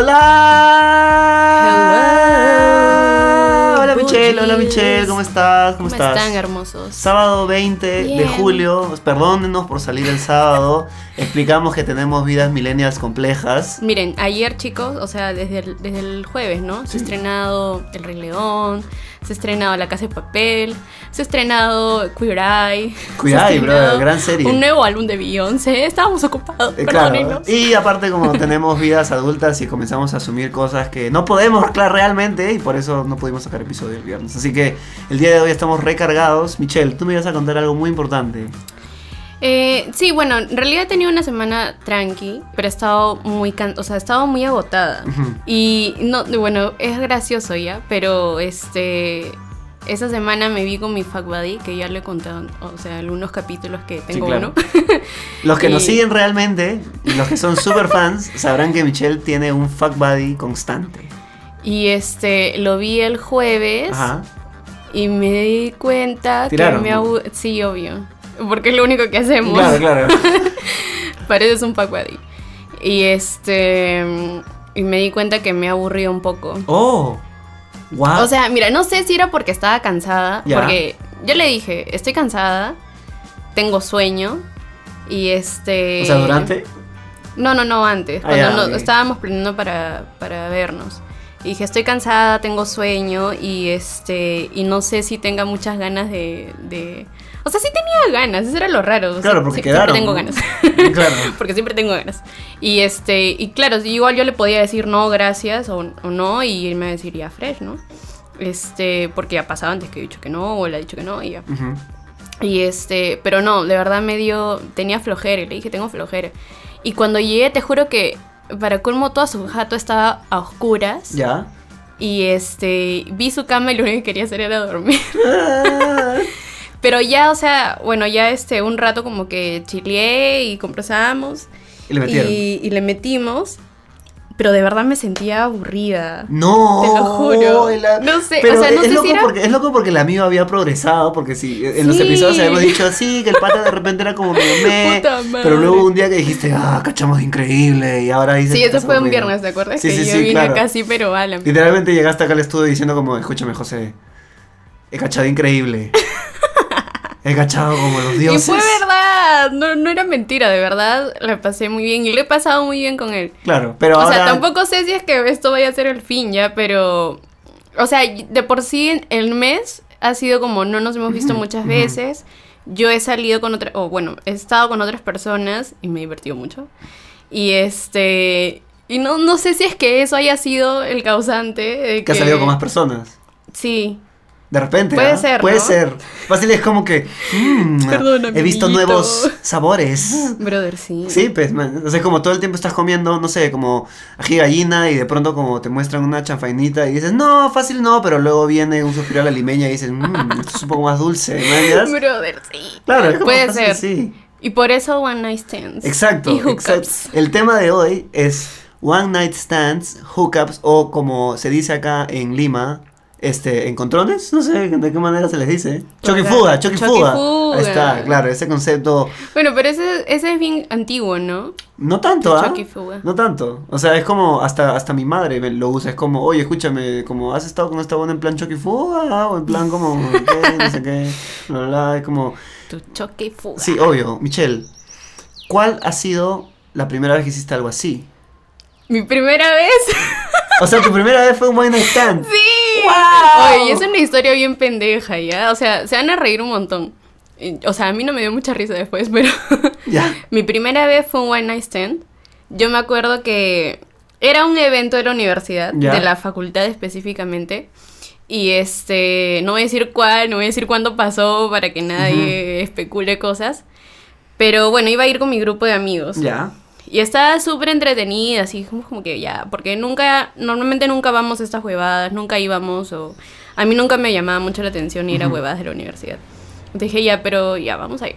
Hola. Hola Michelle, hola Michelle, ¿cómo estás? ¿Cómo, ¿Cómo estás? están, hermosos? Sábado 20 de julio, perdónenos por salir el sábado. Explicamos que tenemos vidas millennials complejas. Miren, ayer chicos, o sea, desde el, desde el jueves, ¿no? Se ha estrenado El Rey León, se ha estrenado La Casa de Papel, se ha estrenado Queer Eye. Queer Eye, brother, gran serie. Un nuevo álbum de Beyoncé, estábamos ocupados, Eh, claro. Y aparte como tenemos vidas adultas y comenzamos a asumir cosas que no podemos claro, realmente y por eso no pudimos sacar episodio el viernes. Así que el día de hoy estamos recargados. Michelle, tú me ibas a contar algo muy importante. Eh, sí, bueno, en realidad he tenido una semana tranqui, pero he estado muy, can- o sea, he estado muy agotada. Y no, bueno, es gracioso ya, pero este esa semana me vi con mi fuck buddy, que ya le he contado, o sea, algunos capítulos que tengo claro. uno. Los que nos siguen realmente y los que son super fans sabrán que Michelle tiene un fuck buddy constante. y este lo vi el jueves Ajá. y me di cuenta Tiraron, que me sí, obvio, porque es lo único que hacemos. Claro, claro. Pareces un buddy. Y este y me di cuenta que me aburrió un poco. Oh. Wow. O sea, mira, no sé si era porque estaba cansada, porque yo le dije, estoy cansada, tengo sueño y este... O sea, durante. No, no, no, antes, Ah, cuando no- estábamos planeando para, para vernos. Y dije, estoy cansada, tengo sueño y este y no sé si tenga muchas ganas de... de... O sea, sí tenía ganas, eso era lo raro. o sea, Claro, porque sí- quedaron. Siempre tengo ganas. claro. porque siempre tengo ganas. Y este, y claro, igual yo le podía decir no, gracias, o, o no, y él me deciría fresh, ¿no? Este, porque ya pasaba antes que he dicho que no, o le he dicho que no, y ya. Ujú. Y este, pero no, de verdad me dio, tenía flojera, y le dije, tengo flojera. Y cuando llegué, te juro que, para colmo, toda su jato estaba a oscuras. Ya. Y este, vi su cama y lo único que quería hacer era dormir. Pero ya, o sea, bueno, ya este, un rato como que chileé y conversamos. Y le. Y, y le metimos. Pero de verdad me sentía aburrida. No, Te lo juro. la- No sé, pero o sea, no es, sé loco si era- porque, es loco porque el amigo había progresado, porque si en los Sí. episodios habíamos dicho así, que el pata de repente era como madre. pero luego un día que dijiste, ah, cachamos increíble, y ahora dices Sí, eso fue un viernes, ¿te acuerdas? Sí, que sí, yo sí, vine claro. casi, pero a la Literalmente llegaste acá al estudio diciendo como, escúchame José, he cachado increíble. he cachado como los Y dioses. fue verdad, no, no era mentira, de verdad, la pasé muy bien y lo he pasado muy bien con él. Claro, pero o ahora... sea, tampoco sé si es que esto vaya a ser el fin ya, pero... O sea, de por sí el mes ha sido como no nos hemos visto muchas veces. Yo he salido con otras, o bueno, he estado con otras personas y me he divertido mucho. Y este... Y no, no sé si es que eso haya sido el causante de Que has salido con más personas. Sí. De repente. Puede ¿ah? ser, Puede ¿no? ser. Fácil es como que. mm, Perdón, he visto nuevos sabores. Brother, sí. Sí, pues, man, o sea, como todo el tiempo estás comiendo, no sé, como ají de gallina y de pronto como te muestran una chanfainita y dices, no, fácil no, pero luego viene un suspiro a la limeña y dices, mmm, esto es un poco más dulce, ¿me entiendes? Brother, sí. Claro, es como Puede fácil, ser. Sí, Y por eso One Night Stands. exacto, Y hookups. exacto. El tema de hoy es One Night Stands, Hookups o como se dice acá en Lima, este, encontrones, no sé de qué manera se les dice. Choque fuga, choque fuga. Ahí está, claro, ese concepto, Bueno, pero ese, ese es bien antiguo, ¿no? no tanto, ¿ah? Fuga. No tanto. O sea, es como, hasta, hasta mi madre me lo usa. Es como, oye, escúchame, como, ¿has estado con esta buena en plan choque fuga? O en plan como, ¿qué? No sé qué. Bla, bla. Es como, Tu choque fuga. sí, obvio. Michelle, ¿cuál ha sido la primera vez que hiciste algo así? Mi primera vez. O sea, tu primera vez fue un night stand. sí. ¡Wow! Oye, es una historia bien pendeja, ¿ya? O sea, se van a reír un montón. O sea, a mí no me dio mucha risa después, pero... Ya. Mi primera vez fue un One Night Stand. Yo me acuerdo que era un evento de la universidad, Ya. de la facultad específicamente. Y este, no voy a decir cuál, no voy a decir cuándo pasó para que nadie especule cosas. Pero bueno, iba a ir con mi grupo de amigos. Ya. Y estaba súper entretenida, así como, como que ya, porque nunca, normalmente nunca vamos a estas huevadas, nunca íbamos, o a mí nunca me llamaba mucho la atención ir a huevadas de la universidad. Dije, ya, pero ya, vamos a ir.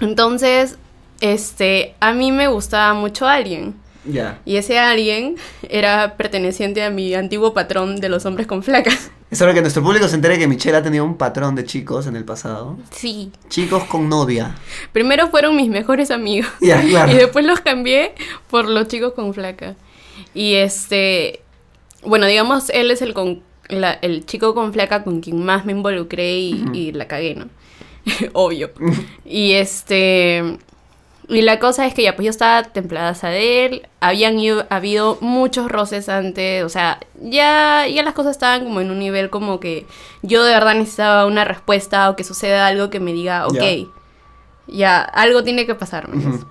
Entonces, este, a mí me gustaba mucho alguien. Ya. Y ese alguien era perteneciente a mi antiguo patrón de los hombres con flacas. Es hora que nuestro público se entere que Michelle ha tenido un patrón de chicos en el pasado. Sí. Chicos con novia. Primero fueron mis mejores amigos. Ya, claro. Y después los cambié por los chicos con flaca. Y este, bueno, digamos, él es el, con, la- el chico con flaca con quien más me involucré y, y la cagué, ¿no? Obvio. y este, y la cosa es que ya, pues yo estaba templadaza de él, habían ido- habido muchos roces antes, o sea, ya, ya las cosas estaban como en un nivel como que yo de verdad necesitaba una respuesta o que suceda algo que me diga, ok, Ya. ya, algo tiene que pasar, ¿me entiendes? Ujú.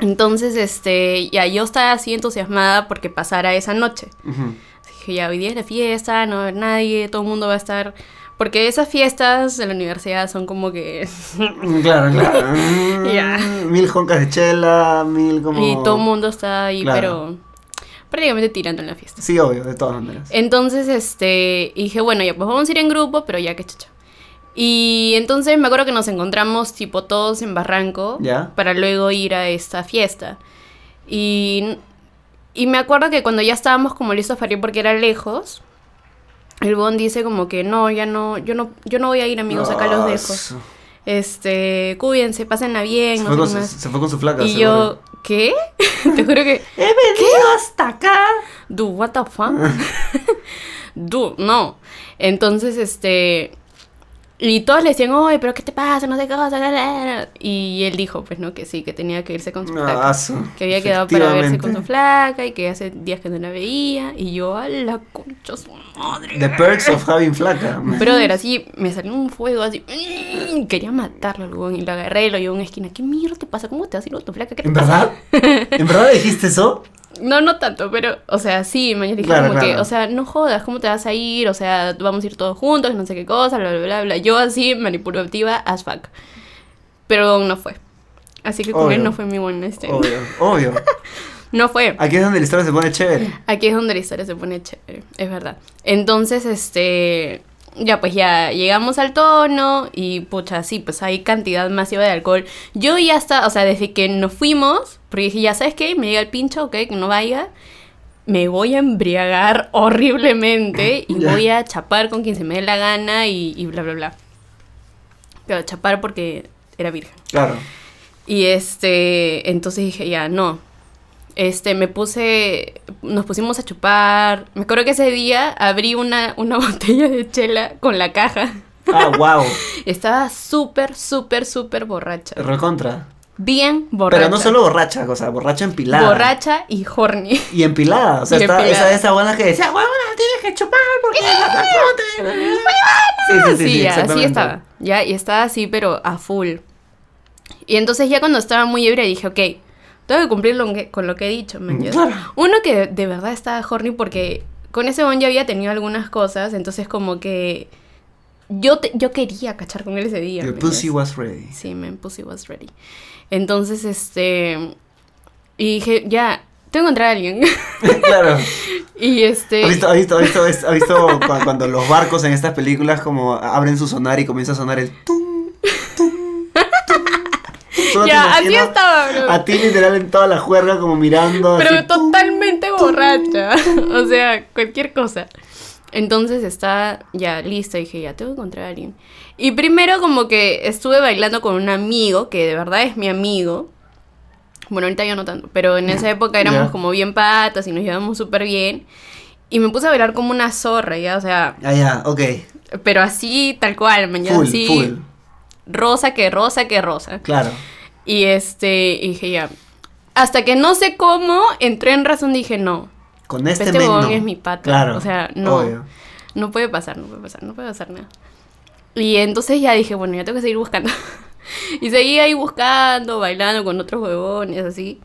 Entonces, este, ya yo estaba así entusiasmada porque pasara esa noche. Ujú. Dije, ya, hoy día es la fiesta, no va a haber nadie, todo el mundo va a estar... Porque esas fiestas de la universidad son como que... Claro, claro. Ya. Mil joncas de chela, mil como... Y todo el mundo está ahí, Claro. pero prácticamente tirando en la fiesta. Sí, obvio, de todas maneras. Entonces, este, dije, bueno, ya pues vamos a ir en grupo, pero ya que chacha. Y entonces me acuerdo que nos encontramos tipo todos en Barranco Ya. para luego ir a esta fiesta. Y, y me acuerdo que cuando ya estábamos como listos para ir porque era lejos, el Bon dice como que no, ya no, yo no, yo no voy a ir amigos, acá los Ah, dejo. Este, cuídense, pásenla bien, Se no fue, con su, se fue con su flaca. Y seguro. yo, ¿qué? Te juro que He venido hasta acá. Dude, what the fuck? Dude, no. Entonces, este. Y todos le decían, oye, pero ¿qué te pasa? No sé qué cosa. la, la, la". Y él dijo, pues no, que sí, que tenía que irse con su flaca. Ah, su- que había quedado para verse con su flaca y que hace días que no la veía. Y yo, a la concha su madre. The perks of having flaca. Brother, así me salió un fuego así. mm, Quería matarlo al y lo agarré y lo llevé a una esquina. ¿Qué mierda te pasa? ¿Cómo te vas a ir con tu flaca? ¿Qué te ¿En pasa? verdad? ¿En verdad dijiste eso? No, no tanto, pero, o sea, sí, mañana dije Claro, como que, o sea, no jodas, ¿cómo te vas a ir? O sea, vamos a ir todos juntos, no sé qué cosa, bla, bla, bla, bla. Yo así, manipulativa as fuck. Pero no fue. Así que con él no fue mi buen este. Obvio, obvio. No fue. Aquí es donde la historia se pone chévere. Aquí es donde la historia se pone chévere, es verdad. Entonces, este, ya pues ya llegamos al tono y pucha, sí, pues hay cantidad masiva de alcohol. Yo ya está, o sea, desde que nos fuimos, porque dije, ya sabes qué, me llega el pincho, ok, que no vaya, me voy a embriagar horriblemente y voy a chapar con quien se me dé la gana y, y bla, bla, bla. Pero chapar porque era virgen. Claro. Y este, entonces dije, ya, no. Este, me puse, nos pusimos a chupar. Me acuerdo que ese día abrí una, una botella de chela con la caja. Ah, wow. Estaba súper, súper, súper borracha. Recontra. Bien borracha. Pero no solo borracha, o sea, borracha empilada. Borracha y horny. Y empilada. O sea, está empilada. esa, esa buena que decía, bueno, tienes que chupar porque Sí, sí, sí, Sí, sí, ya, así estaba. Ya, y estaba así, pero a full. Y entonces ya cuando estaba muy ebria dije, ok, tengo que cumplir lo que- con lo que he dicho, man. ya. Claro. Uno que de verdad estaba horny porque con ese bon ya había tenido algunas cosas, entonces como que yo, te- yo quería cachar con él ese día. The pussy was ready. Sí, man, pussy was ready. Entonces, este... Y dije, ya, tengo que encontrar a alguien. claro. y este... ¿Has visto, has visto, has visto, has visto cu- cuando, los barcos en estas películas como abren su sonar y comienza a sonar el tum? Solo Ya, así estaba, bro. A ti literal en toda la juerga como mirando Pero así, tum. totalmente borracha. o sea, cualquier cosa. Entonces está ya lista. Dije, ya tengo que encontrar a alguien. Y primero como que estuve bailando con un amigo, que de verdad es mi amigo. Bueno, ahorita ya no tanto, pero en esa época éramos Ya. como bien patas y nos llevábamos súper bien. Y me puse a bailar como una zorra, ya, o sea, Ah, ya, ok. pero así, tal cual, mañana así, full. rosa que rosa que rosa. Claro. Y este, y dije ya. Hasta que no sé cómo, entré en razón, dije no. Con este, Este men huevón no. es mi pata. Claro. O sea, no. Obvio. No puede pasar, no puede pasar, no puede pasar nada. Y entonces ya dije, bueno, ya tengo que seguir buscando. y seguí ahí buscando, bailando con otros huevones, así.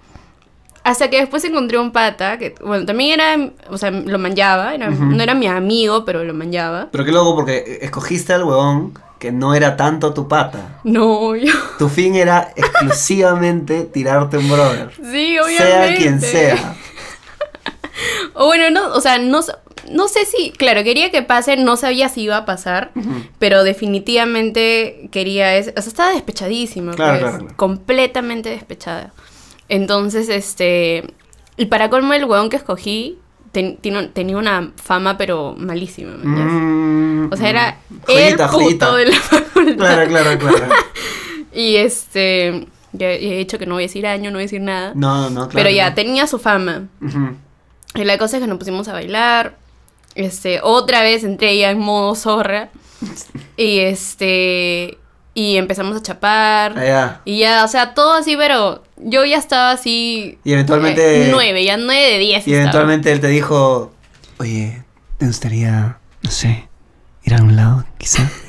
Hasta que después encontré un pata, que, bueno, también era, o sea, lo manjaba, era- Ujú. no era mi amigo, pero lo manjaba. Pero qué loco porque escogiste al huevón que no era tanto tu pata. No, yo. Tu fin era exclusivamente tirarte un brother. Sí, obviamente. Sea quien sea. O bueno, no, o sea, no, no sé si, claro, quería que pase, no sabía si iba a pasar, pero definitivamente quería, es, o sea, estaba despechadísima, Claro, pues, claro, claro. completamente despechada. Entonces, este, y para colmo el huevón que escogí ten- tenía una fama pero malísima. Mm, O sea, era mm. Joyita, el puto joyita. de la facultad. Claro, claro, claro. Y este, ya he dicho que no voy a decir año, no voy a decir nada, No, no, claro. pero ya, no. tenía su fama. Y la cosa es que nos pusimos a bailar. Este, otra vez entré ya en modo zorra. Y este. Y empezamos a chapar. Ah, ya. Y ya, o sea, todo así, pero yo ya estaba así. Y eventualmente- eh, nueve, ya nueve de diez. Y estaba. eventualmente él te dijo, oye, ¿te gustaría, no sé, ir a un lado, quizá?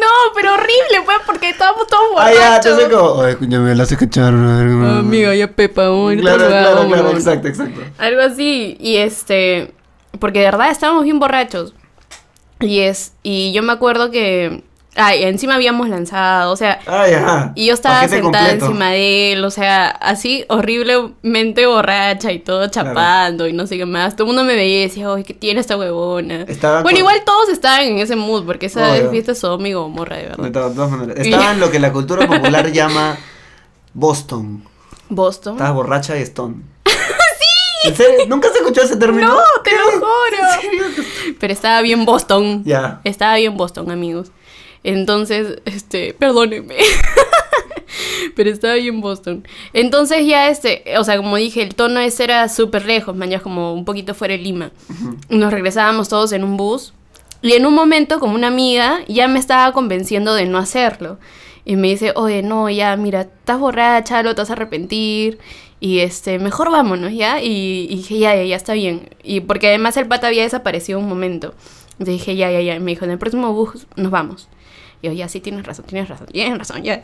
No, pero horrible, pues, porque estábamos todos Ah, ya, borrachos. entonces como, oye, escúchame, me la hace cachar. Ah, amiga, ya Pepa, a Claro, claro, claro, exacto, exacto. Algo así. Y este. Porque de verdad estábamos bien borrachos. Y es. Y yo me acuerdo que. Ay, encima habíamos lanzado. O sea. Ah, ya. Y yo estaba Paquete sentada completo. encima de él, o sea, así horriblemente borracha y todo chapando y no sé qué más. Todo el mundo me veía y decía, oye, ¿qué tiene esta huevona? Estaba bueno, con- igual todos estaban en ese mood, porque esa Obvio. fiesta es y Gomorra, de verdad. de todas maneras. Estaba en lo que la cultura popular llama Boston. Boston. Estabas borracha y stone. ¡Sí! ¿En serio? ¿Nunca se escuchó ese término? No, te lo juro. ¿En serio? Pero estaba bien Boston. Ya. Estaba bien Boston, amigos. Entonces, este, perdónenme. Pero estaba bien Boston. Entonces ya este, o sea, como dije, el tono ese era súper lejos, man, ya como un poquito fuera de Lima. Nos regresábamos todos en un bus. Y en un momento, como una amiga, ya me estaba convenciendo de no hacerlo. Y me dice, oye, no, ya, mira, estás borracha, lo te vas a arrepentir. Y este, mejor vámonos, ¿ya? Y, y dije, ya, ya, ya, está bien. Y porque además el pata había desaparecido un momento. Entonces dije, ya, ya, ya. Y me dijo, en el próximo bus nos vamos. Y yo, ya, sí, tienes razón, tienes razón, tienes razón, ya.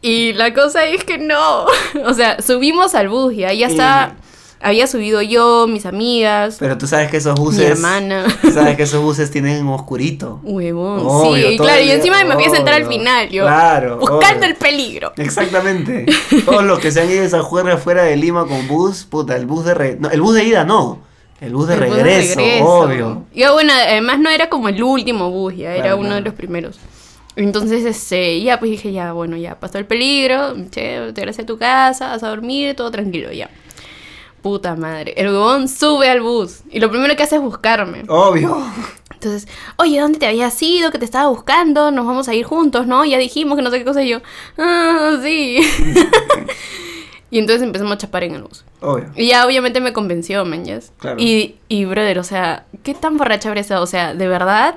Y la cosa es que no. O sea, subimos al bus, ya, ya estaba... Había subido yo, mis amigas, Pero tú sabes que esos mi buses. hermana. Tú sabes que esos buses tienen oscurito. Huevón, Obvio, sí, claro, y encima me fui a sentar al final, yo. Claro, Buscando obvio. el peligro. Exactamente. Todos los que se han ido a esa juerga fuera de Lima con bus, puta, el bus de re- no, el bus de ida no. El bus de, El bus regreso, obvio. Y bueno, además no era como el último bus, ya era Claro, uno de los primeros. Entonces, este, ya pues dije, ya, bueno, ya pasó el peligro, che, te regresas a tu casa, vas a dormir, todo tranquilo, ya. Puta madre. El huevón sube al bus y lo primero que hace es buscarme. Obvio. Entonces, oye, ¿dónde te habías ido? Que te estaba buscando, nos vamos a ir juntos, ¿no? Ya dijimos que no sé qué cosa y yo. Ah, sí. y entonces empezamos a chapar en el bus. Obvio. Y ya obviamente me convenció, man, yes. Claro. Y, y, brother, o sea, ¿qué tan borracha habría estado? O sea, de verdad,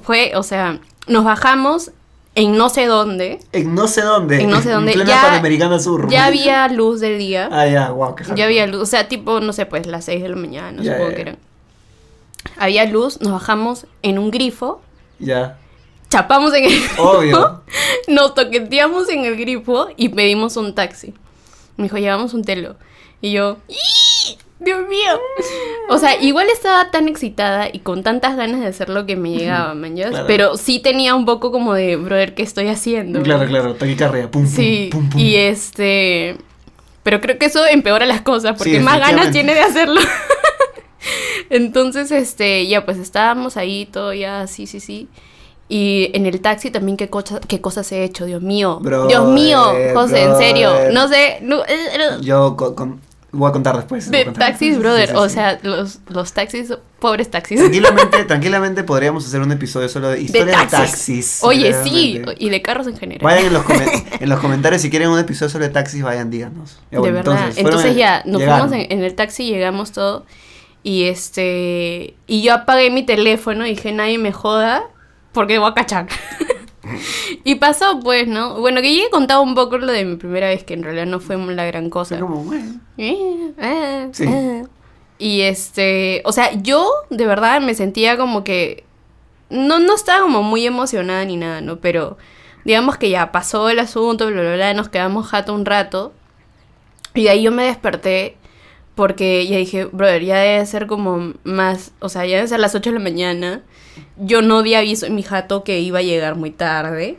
fue, o sea, nos bajamos en no sé dónde. En no sé dónde. En no sé dónde. plena Ya- Panamericana Sur. Ya había luz del día. Ah, ya, wow, qué Ya había luz, o sea, tipo, no sé, pues las 6 de la mañana, Ya, supongo que eran. Había luz, nos bajamos en un grifo, Ya. chapamos en el grifo, Obvio. nos toqueteamos en el grifo y pedimos un taxi. Me dijo, llevamos un telo. Y yo. Dios mío. O sea, igual estaba tan excitada y con tantas ganas de hacer lo que me llegaba, man, ¿ya? Claro. Pero sí tenía un poco como de, brother, ¿qué estoy haciendo? Claro, claro. Taquicardia. Pum, pum, Sí, pum, pum. y este... Pero creo que eso empeora las cosas porque Sí, más ganas tiene de hacerlo. Entonces, este, ya pues estábamos ahí, todo ya, sí, sí, sí. Y en el taxi también qué, cosa, qué cosas he hecho, Dios mío. Dios mío, José, en serio. No sé, no, eh, eh, Yo con- con- voy a contar después. de contar taxis, después. brother. Sí, sí, o sí. sea, los, los taxis, pobres taxis. Tranquilamente, tranquilamente podríamos hacer un episodio solo de De historia de taxis. Oye, sí, y de carros en general. Vayan en los, en los comentarios si quieren un episodio sobre taxis, vayan, díganos. Ya, de verdad. Entonces, fueron- ya, nos llegaron. fuimos en, en el taxi, llegamos todo. Y este. Y yo apagué mi teléfono y dije, nadie me joda porque voy a cachar. y pasó, pues, ¿no? Bueno, que llegué contado un poco lo de mi primera vez, que en realidad no fue la gran cosa. Como, bueno. Eh, eh, Sí. eh. Y este, o sea, yo de verdad me sentía como que no, no estaba como muy emocionada ni nada, ¿no? Pero digamos que ya pasó el asunto, bla, bla, bla, nos quedamos jato un rato. Y de ahí yo me desperté porque ya dije, brother, ya debe ser como más, o sea, ya debe ser las 8 de la mañana. Yo no di aviso en mi jato que iba a llegar muy tarde.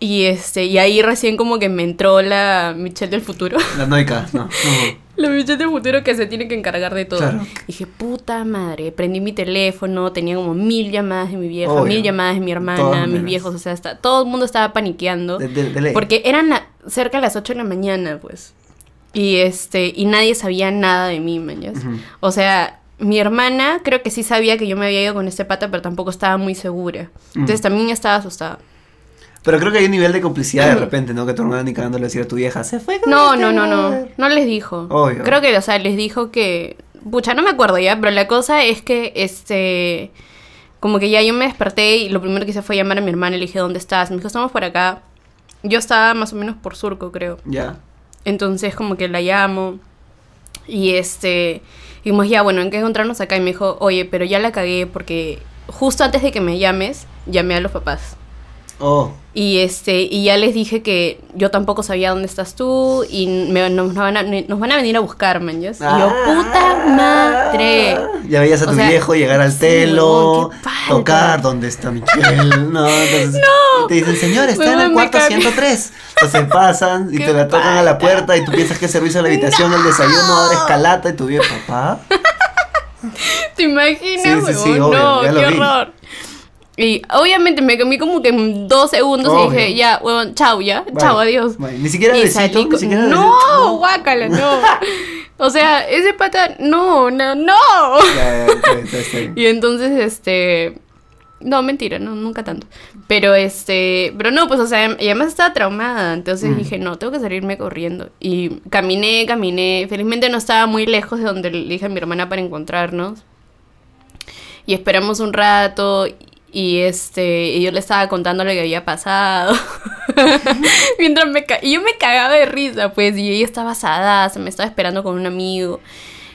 Y este, y ahí recién como que me entró la Michelle del futuro. La noica, no. no. La Michelle del futuro que se tiene que encargar de todo. Claro. Dije, puta madre, prendí mi teléfono, tenía como mil llamadas de mi vieja, Obvio. mil llamadas de mi todas hermana, mis viejos, o sea, hasta, todo el mundo estaba paniqueando. De, de- de ley. Porque eran la- cerca de las 8 de la mañana, pues. Y este, y nadie sabía nada de mí, man, ¿ya? Ujú. O sea, mi hermana creo que sí sabía que yo me había ido con este pata, pero tampoco estaba muy segura. Entonces Mm. también estaba asustada. Pero creo que hay un nivel de complicidad de repente, ¿no? Que tu hermana ni cagando le decía a tu vieja, se fue con No, este no, no, no. brother". No les dijo. Obvio. Creo que, o sea, les dijo que. Pucha, no me acuerdo ya, pero la cosa es que este. Como que ya yo me desperté y lo primero que hice fue llamar a mi hermana y le dije, ¿dónde estás? Me dijo, estamos por acá. Yo estaba más o menos por surco, creo. Ya. Entonces, como que la llamo. Y este. Dijimos, ya, bueno, ¿en qué encontrarnos acá? Y me dijo, oye, pero ya la cagué porque justo antes de que me llames, llamé a los papás. Oh. Y este, y ya les dije que yo tampoco sabía dónde estás tú y me- nos, van a, nos van a venir a buscar, man. Y yo, puta madre. Ya veías a O tu sea, viejo llegar al sí, telo, tocar dónde está Michelle. No, entonces te dicen, señor, está en el cuarto cagué. 103. Entonces pasan y te la tocan a la puerta y tú piensas que es servicio a la habitación, el desayuno, ahora escalata y tu viejo, papá. ¿Te imaginas, Sí, sí, sí, huevón? obvio, no, qué vi. horror. Y obviamente me comí como que en dos segundos Obvio. y dije, ya, huevón, chao, ya, chao, Bye, adiós. Ni siquiera y besito, salí ni con- siquiera No, besito. guácala, no. O sea, ese pata, no, no, no. Ya, ya. Y entonces, este. No, mentira, no, nunca tanto. Pero este. Pero no, pues, o sea, y además estaba traumada. Entonces Mm. dije, no, tengo que salirme corriendo. Y caminé, caminé. Felizmente no estaba muy lejos de donde le dije a mi hermana para encontrarnos. Y esperamos un rato. Y este. Y yo le estaba contando lo que había pasado. Mientras me ca- Y yo me cagaba de risa, pues. Y ella estaba asada, se me estaba esperando con un amigo.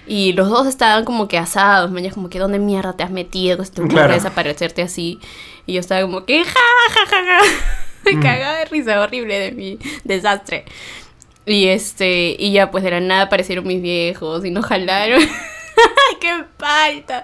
Y los dos estaban como que asados, ya como que ¿dónde mierda te has metido? Que se te ocurre Claro. desaparecerte así. Y yo estaba como que ja, ja, ja, ja. Me cagaba de risa horrible de mi desastre. Y este, y ya pues de la nada aparecieron mis viejos y nos jalaron. ¡Qué falta!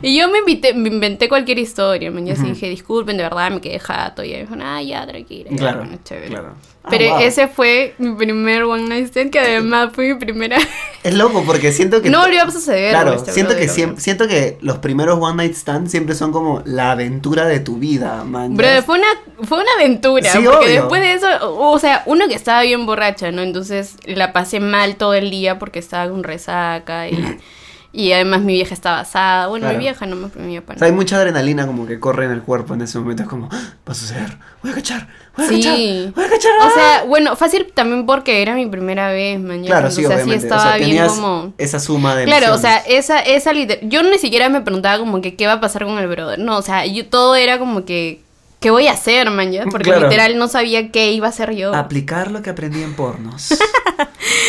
Y yo me, invité, me inventé cualquier historia, man. Y así Ujú. dije, disculpen, de verdad me quedé jato. Y dijo, ah, ya, tranquila. Claro, bueno, chévere. claro. Ah, Pero wow. ese fue mi primer One Night Stand, que además fue mi primera. Es loco porque siento que. no volvió a suceder. Claro, este siento que, siempre, siento que los primeros One Night Stand siempre son como la aventura de tu vida, man. Brother, fue una, fue una aventura. Sí, porque obvio. después de eso, o sea, uno que estaba bien borracha, ¿no? Entonces la pasé mal todo el día porque estaba con resaca y, y además mi vieja estaba asada. Bueno, Claro. mi vieja no me mi papá O sea, hay mucha adrenalina como que corre en el cuerpo en ese momento. Es como, "Ah, va a suceder, voy a cachar, voy a Sí. cachar, voy a cachar. O ah". sea, bueno, fácil también porque era mi primera vez, mañana. claro, sí, o sea, sí o estaba sea, bien como... esa suma de Claro, o sea, esa, esa liter- Yo ni siquiera me preguntaba como que qué va a pasar con el brother. No, o sea, yo todo era como que. ¿Qué voy a hacer, man? ya? Porque Claro. literal no sabía qué iba a hacer yo. Aplicar lo que aprendí en pornos.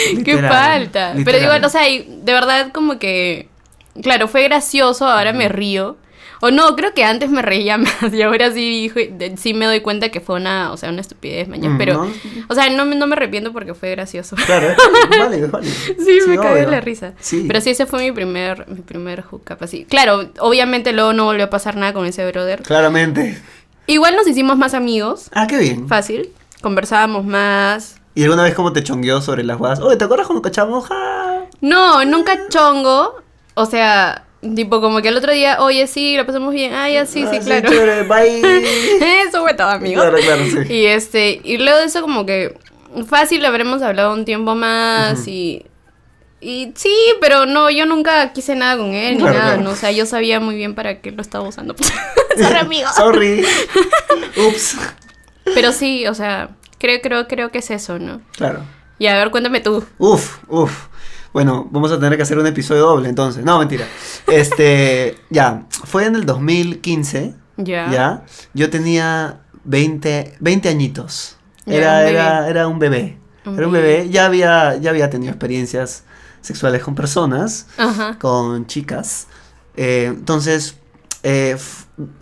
Qué Literal, falta. Pero igual, o sea, de verdad como que... Claro, fue gracioso, ahora me río. O no, creo que antes me reía más y ahora sí, dijo- de- sí me doy cuenta que fue una, o sea, una estupidez, mañana. Mm, Pero, ¿no? o sea, no, me- no me arrepiento porque fue gracioso. Claro, válido, es válido. Sí, me cagué la risa. Sí. Pero sí, ese fue mi primer, mi primer hookup así. Claro, obviamente luego no volvió a pasar nada con ese brother. Claramente. Igual nos hicimos más amigos, Ah, qué bien. fácil. Conversábamos más. ¿Y alguna vez como te chongueó sobre las guadas? Oye, ¿te acuerdas cuando cachamos? Ja. No, nunca chongo. O sea, tipo como que el otro día, oye, sí, lo pasamos bien. Ah, ya, sí, sí, Ah, claro. chévere, bye. Eso fue todo, amigo. Claro, claro, sí. Y este, y luego de eso como que fácil habremos hablado un tiempo más y y sí, pero no, yo nunca quise nada con él ni Claro, nada, claro. ¿no? O sea, yo sabía muy bien para qué lo estaba usando. Sorry, amigo. Sorry. Ups. Pero sí, o sea, creo creo creo que es eso, ¿no? Claro. Y a ver, cuéntame tú. Uf, uf. Bueno, vamos a tener que hacer un episodio doble entonces. No, mentira. Este, ya, fue en el 2015. Ya. Ya. Yo tenía 20, 20 añitos. Ya, Era, un bebé. era, era un bebé. Un era un bebé. bebé. Ya había, ya había tenido experiencias sexuales con personas, Ajá. con chicas. Eh, entonces, eh,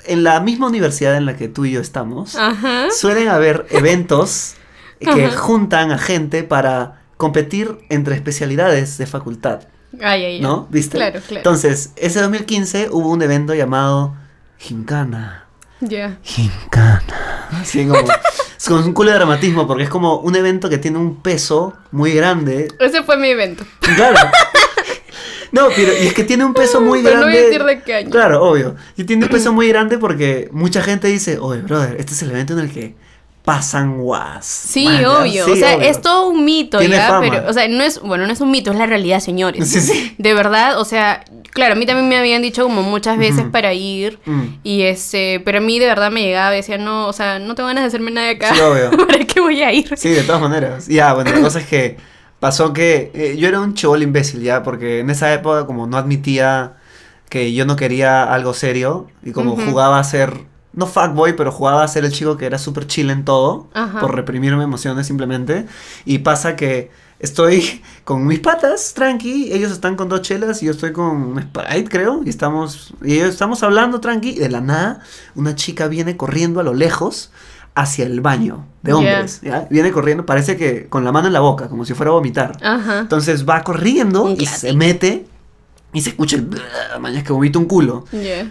en la misma universidad en la que tú y yo estamos, Ajá. suelen haber eventos que Ajá. juntan a gente para competir entre especialidades de facultad, Ay, ay. ¿no? ¿Viste? Claro, claro. Entonces, ese 2015 hubo un evento llamado Gincana. Ya. Gincana. Así como, es con un culo de dramatismo porque es como un evento que tiene un peso muy grande. Ese fue mi evento. Claro. No, pero y es que tiene un peso muy Pero no grande. voy a decir de qué año. Claro, obvio. Y tiene un peso muy grande porque mucha gente dice, oye, brother, este es el evento en el que pasan guas. Sí, obvio. sí, o sea, obvio. es todo un mito, ¿ya? fama. Pero, o sea, no es, bueno, no es un mito, es la realidad, señores. Sí, sí. De verdad, o sea, Claro, a mí también me habían dicho como muchas veces para ir. Mm. Y este, pero a mí de verdad me llegaba y decía, no, o sea, no tengo ganas de hacerme nada acá. Sí, obvio. ¿Para qué voy a ir? Sí, de todas maneras. Ya, bueno, la cosa es que pasó que eh, yo era un chivolo imbécil ya, porque en esa época como no admitía que yo no quería algo serio y como jugaba a ser, no fuckboy, pero jugaba a ser el chico que era súper chill en todo, Ajá. por reprimirme emociones simplemente. Y pasa que estoy con mis patas, tranqui, ellos están con dos chelas y yo estoy con un Sprite, creo, y estamos, y ellos estamos hablando tranqui, y de la nada una chica viene corriendo a lo lejos hacia el baño de hombres, ¿ya? Viene corriendo, parece que con la mano en la boca, como si fuera a vomitar. Ajá. Entonces va corriendo y se mete y se escucha el mañana que vomita un culo.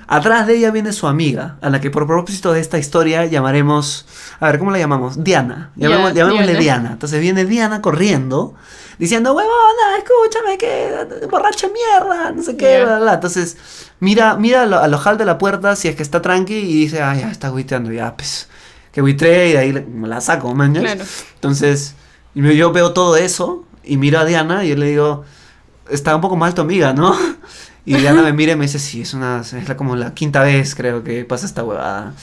Atrás de ella viene su amiga, a la que por propósito de esta historia llamaremos, a ver, ¿cómo la llamamos? Diana. Llamemos- llamémosle Diana. Diana. Entonces viene Diana corriendo, diciendo, huevona, escúchame, que borracha mierda, no sé qué, bla, bla, bla". Entonces mira, mira al, al ojal de la puerta si es que está tranqui y dice, ah, ya está buiteando, ya, pues, que buitré y de ahí me la saco, man. Claro. Entonces, yo yo veo todo eso y miro a Diana y yo le digo, está un poco mal tu amiga, ¿no? Y Diana me mira y me dice, sí, es una, es la, como la quinta vez creo que pasa esta huevada.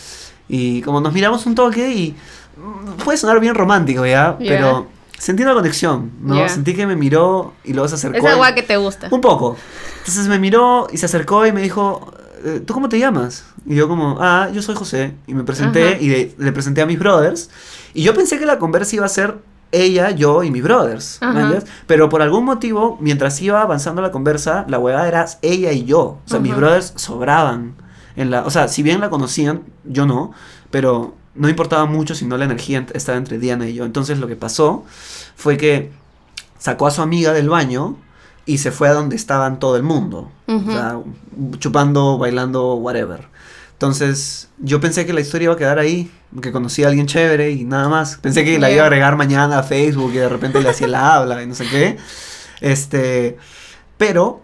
Y como nos miramos un toque y mm, puede sonar bien romántico, ¿ya? Ya. Pero sentí una conexión, ¿no? Ya. Sentí que me miró y luego se acercó. Esa agua que te gusta. un poco. Entonces me miró y se acercó y me dijo, eh, ¿tú cómo te llamas? Y yo como, ah, yo soy José. Y me presenté Ajá. y de- le presenté a mis brothers. Y yo pensé que la conversa iba a ser ella, yo y mis brothers. ¿me? Pero por algún motivo, mientras iba avanzando la conversa, la huevada era ella y yo. O sea, mis brothers sobraban. En la, o sea, si bien la conocían, yo no. Pero no importaba mucho si no la energía estaba entre Diana y yo. Entonces lo que pasó fue que sacó a su amiga del baño y se fue a donde estaban todo el mundo. O sea, chupando, bailando, whatever. Entonces, yo pensé que la historia iba a quedar ahí, que conocí a alguien chévere y nada más. Pensé que la iba a agregar mañana a Facebook y de repente le hacía el habla y no sé qué. Este, pero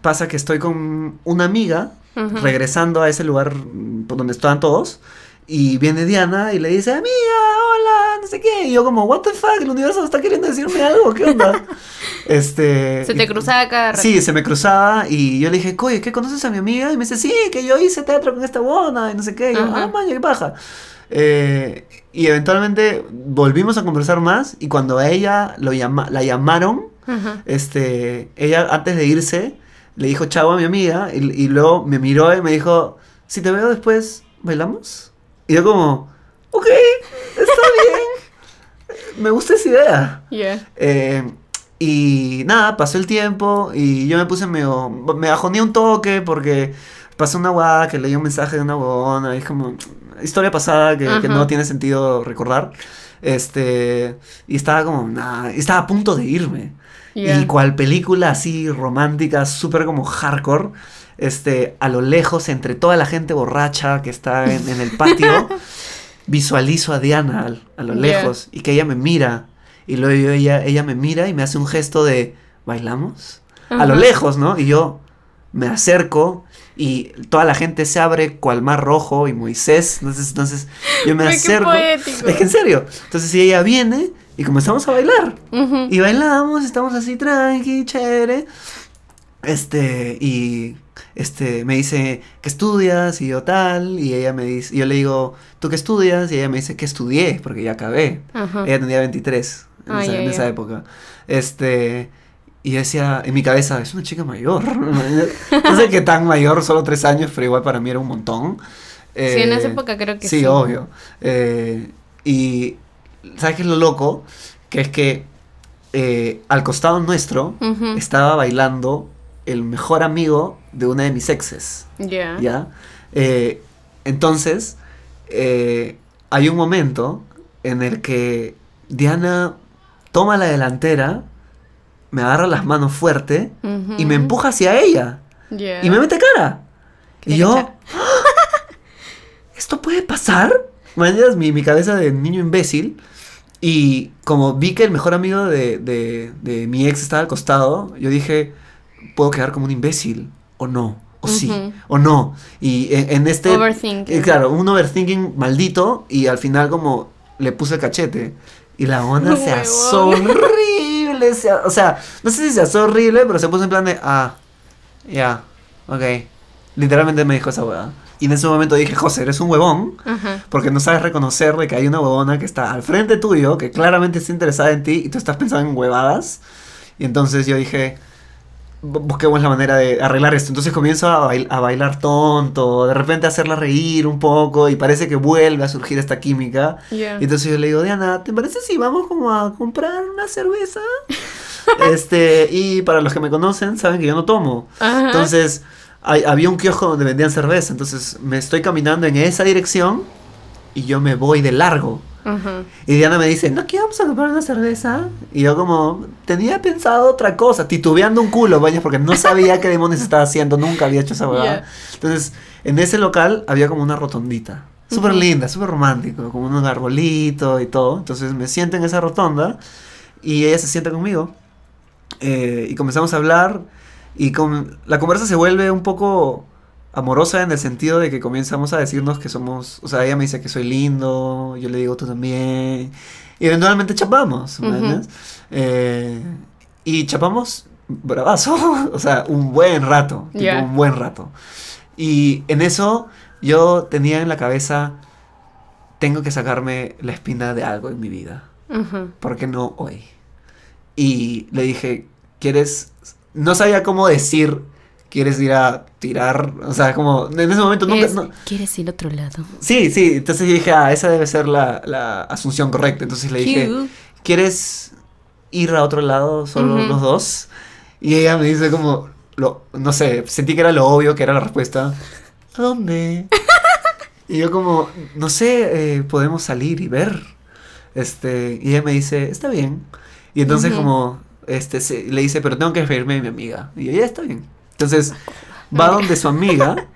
pasa que estoy con una amiga regresando a ese lugar donde estaban todos. Y viene Diana y le dice, amiga, hola, no sé qué. Y yo como, what the fuck, el universo está queriendo decirme algo, ¿qué onda? este... Se te cruzaba cada rato. Sí, se me cruzaba y yo le dije, oye, ¿qué conoces a mi amiga? Y me dice, sí, que yo hice teatro con esta buena y no sé qué. Y yo, ah, maña, qué paja. Eh, y eventualmente volvimos a conversar más y cuando a ella lo llama, la llamaron, Ajá. este, ella antes de irse le dijo chavo a mi amiga y, y luego me miró y me dijo, si te veo después, ¿bailamos? Y yo como, ok, está bien, me gusta esa idea. Ya. Eh, y nada, pasó el tiempo y yo me puse medio, me bajoné un toque porque pasó una guada que leí un mensaje de una huevona y es como historia pasada que, que Ajá. no tiene sentido recordar. Este, y estaba como, nada, y estaba a punto de irme. Ya. Y cual película así romántica, súper como hardcore, este, a lo lejos, entre toda la gente borracha que está en, en el patio, visualizo a Diana al- a lo lejos y que ella me mira. Y luego yo- ella, ella me mira y me hace un gesto de, ¿bailamos? A lo lejos, ¿no? Y yo me acerco y toda la gente se abre cual mar rojo y Moisés. Entonces, entonces yo me acerco. Es que en serio. Entonces y ella viene y comenzamos a bailar. Y bailamos, estamos así tranqui, chévere. Este, y este, me dice, ¿qué estudias? Y yo tal, y ella me dice, y yo le digo, ¿tú qué estudias? Y ella me dice, ¿qué estudié? Porque ya acabé. Ajá. Ella tenía 23 en, esa, en época. Este, y yo decía, en mi cabeza, es una chica mayor. no sé qué tan mayor, solo tres años, pero igual para mí era un montón. Sí, en esa Eh, época creo que sí, sí. obvio. Eh, y, ¿sabes qué es lo loco? Que es que eh, al costado nuestro estaba bailando el mejor amigo de una de mis exes. Ya. ¿Ya? Eh, entonces, eh, hay un momento en el que Diana toma la delantera, me agarra las manos fuerte y me empuja hacia ella y me mete cara. Y yo. "¡Ah! ¿esto puede pasar? Mañana mi, mi cabeza de niño imbécil. Y como vi que el mejor amigo de, de- de mi ex estaba al costado, yo dije, puedo quedar como un imbécil, o no, o sí, Ujú. o no. Y en, en este... Overthinking. eh, claro, un overthinking maldito y al final como le puse el cachete. Y la onda se asó horrible. se o sea, no sé si se asó horrible, pero se puso en plan de, ah, ya. ok. Literalmente me dijo esa huevada. Y en ese momento dije, José, eres un huevón. Ajá. Porque no sabes reconocer de que hay una huevona que está al frente tuyo, que claramente está interesada en ti y tú estás pensando en huevadas. Y entonces yo dije, "Bu- busquemos la manera de arreglar esto. Entonces comienzo a, bail- a bailar tonto, de repente a hacerla reír un poco y parece que vuelve a surgir esta química. Y entonces yo le digo, Diana, ¿te parece si vamos como a comprar una cerveza? este, y para los que me conocen, saben que yo no tomo. Ajá. Entonces, hay- había un kiosco donde vendían cerveza. Entonces, me estoy caminando en esa dirección y yo me voy de largo. Ajá. Y Diana me dice, ¿no que vamos a comprar una cerveza? Y yo como, tenía pensado otra cosa, titubeando un culo, vaya, porque no sabía qué demonios estaba haciendo, nunca había hecho esa huevada. Entonces, en ese local había como una rotondita. Súper linda, súper romántico, como un arbolito y todo. Entonces me siento en esa rotonda y ella se sienta conmigo. Eh, y comenzamos a hablar y con, la conversa se vuelve un poco amorosa en el sentido de que comenzamos a decirnos que somos, o sea, ella me dice que soy lindo, yo le digo tú también, y eventualmente chapamos. Eh, y chapamos bravazo, o sea, un buen rato, tipo, un buen rato. Y en eso yo tenía en la cabeza, tengo que sacarme la espina de algo en mi vida. Ajá. ¿por qué no hoy? Y le dije, ¿quieres? No sabía cómo decir, ¿quieres ir a tirar? O sea, como en ese momento nunca... No- ¿Quieres ir al otro lado? Sí, sí, entonces dije, ah, esa debe ser la, la asunción correcta. Entonces le dije. ¿quieres ir a otro lado solo los dos? Y ella me dice como, lo, no sé, sentí que era lo obvio, que era la respuesta. ¿A dónde? y yo como, no sé, eh, podemos salir y ver. Este, y ella me dice, está bien. Y entonces como, este, se- le dice, pero tengo que despedirme de mi amiga. Y yo, ya está bien. Entonces va donde su amiga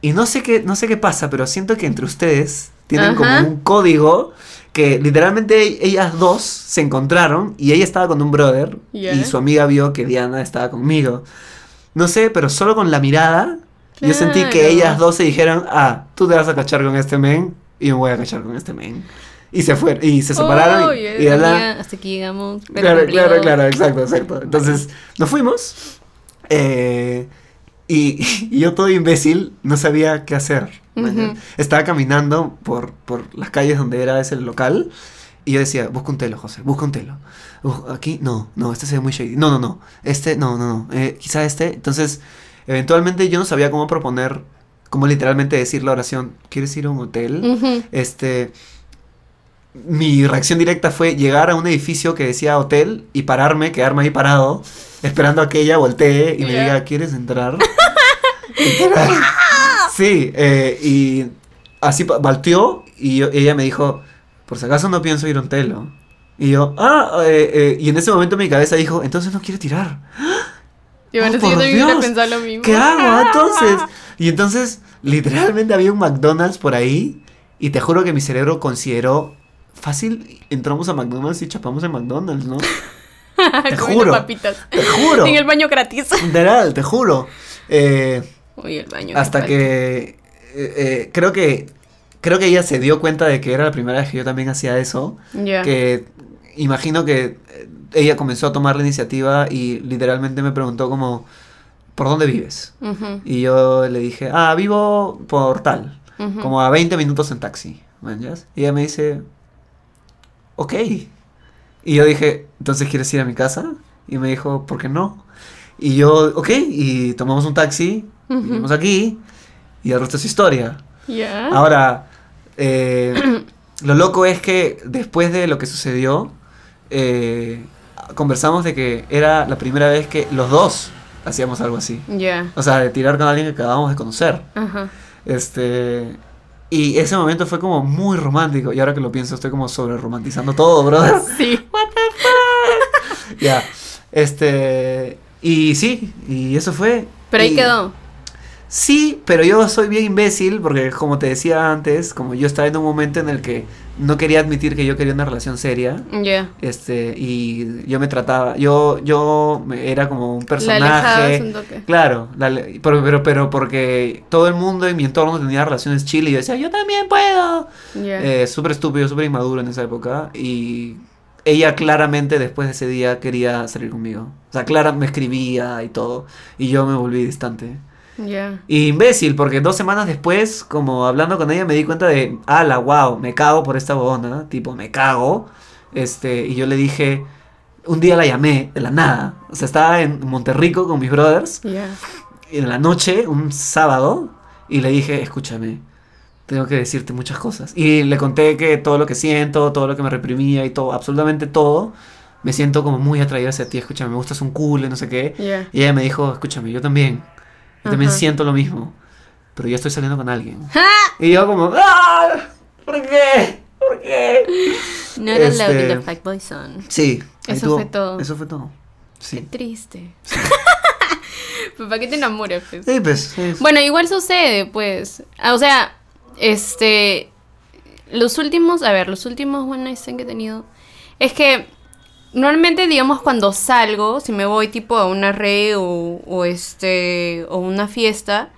y no sé qué, no sé qué pasa, pero siento que entre ustedes tienen Ajá. como un código que literalmente e- ellas dos se encontraron y ella estaba con un brother Ya. y su amiga vio que Diana estaba conmigo. No sé, pero solo con la mirada yo sentí que Claro. ellas dos se dijeron, ah, tú te vas a cachar con este men y me voy a cachar con este men. Y se fueron, y se separaron y- Oye, y, de la- hasta aquí llegamos. Claro, cumplido. claro, claro, exacto, exacto. Entonces, nos fuimos. Eh, y, y yo todo imbécil no sabía qué hacer. Estaba caminando por, por las calles donde era ese local. Y yo decía, busca un telo, José, busca un telo. Aquí, no, no, este se ve muy shady. No, no, no. Este, no, no, no. eh, quizá este. Entonces, eventualmente yo no sabía cómo proponer, cómo literalmente decir la oración, ¿quieres ir a un hotel? Este. Mi reacción directa fue llegar a un edificio que decía hotel y pararme, quedarme ahí parado, esperando a que ella voltee y me diga, ¿quieres entrar? Literal. sí, eh, y así volteó y yo- ella me dijo, por si acaso no pienso ir a un telo. Y yo, ah, eh, eh", y en ese momento mi cabeza dijo, entonces no quiere tirar. Y bueno, Oh, yo por también hubiera Dios. pensado lo mismo. ¿Qué hago entonces? Y entonces, literalmente había un McDonald's por ahí. Y te juro que mi cerebro consideró fácil. Entramos a McDonald's y chapamos en McDonald's, ¿no? Comiendo juro. papitas. Te juro. En el baño gratis. Literal, te juro. Eh, Uy, el baño. hasta que eh, eh, creo que creo que ella se dio cuenta de que era la primera vez que yo también hacía eso. Ya. Que imagino que eh, ella comenzó a tomar la iniciativa y literalmente me preguntó como, ¿por dónde vives? Y yo le dije, ah, vivo por tal, como a 20 minutos en taxi. Y ella me dice, ok. Y yo dije, ¿entonces quieres ir a mi casa? Y me dijo, ¿por qué no? Y yo, ok, y tomamos un taxi, vinimos aquí, y el resto es historia. Ya. Ahora, eh, lo loco es que después de lo que sucedió, eh, conversamos de que era la primera vez que los dos hacíamos algo así. Ya. O sea, de tirar con alguien que acabamos de conocer. Ajá. Este. Y ese momento fue como muy romántico. Y ahora que lo pienso, estoy como sobre romantizando todo, brother. Sí. ya. Este. Y sí, y eso fue. Pero ahí Y- quedó. Sí, pero yo soy bien imbécil porque como te decía antes, como yo estaba en un momento en el que no quería admitir que yo quería una relación seria, Ya. este, y yo me trataba, yo, yo era como un La personaje. un toque. Claro, la pero, pero, pero porque todo el mundo en mi entorno tenía relaciones chill y yo decía, yo también puedo. Eh, súper estúpido, súper inmaduro en esa época. Y ella claramente después de ese día quería salir conmigo. O sea, Clara me escribía y todo. Y yo me volví distante. Ya. Y imbécil, porque dos semanas después, como hablando con ella, me di cuenta de, ala, wow, me cago por esta bobona, tipo, me cago. Este, y yo le dije, un día la llamé, de la nada. O sea, estaba en Monterrico con mis brothers, Ya. en la noche, un sábado, y le dije, escúchame, tengo que decirte muchas cosas. Y le conté que todo lo que siento, todo lo que me reprimía y todo, absolutamente todo, me siento como muy atraída hacia ti, escúchame, me gustas un culo, no sé qué. Ya. Y ella me dijo, escúchame, yo también. Yo también Ajá. siento lo mismo. Pero yo estoy saliendo con alguien. Y yo como, ¡ah! ¿Por qué? ¿Por qué? No era Este- la the Fact Boy Son. Sí. Eso tuvo- fue todo. Eso fue todo. Qué Sí. triste. pues, ¿para qué te enamoras, pues? Sí, pues. es- Bueno, igual sucede, pues. Ah, O sea, este. Los últimos, a ver, los últimos One Night Stand que he tenido. Es que normalmente, digamos, cuando salgo, si me voy tipo a una red o, o este. o una fiesta.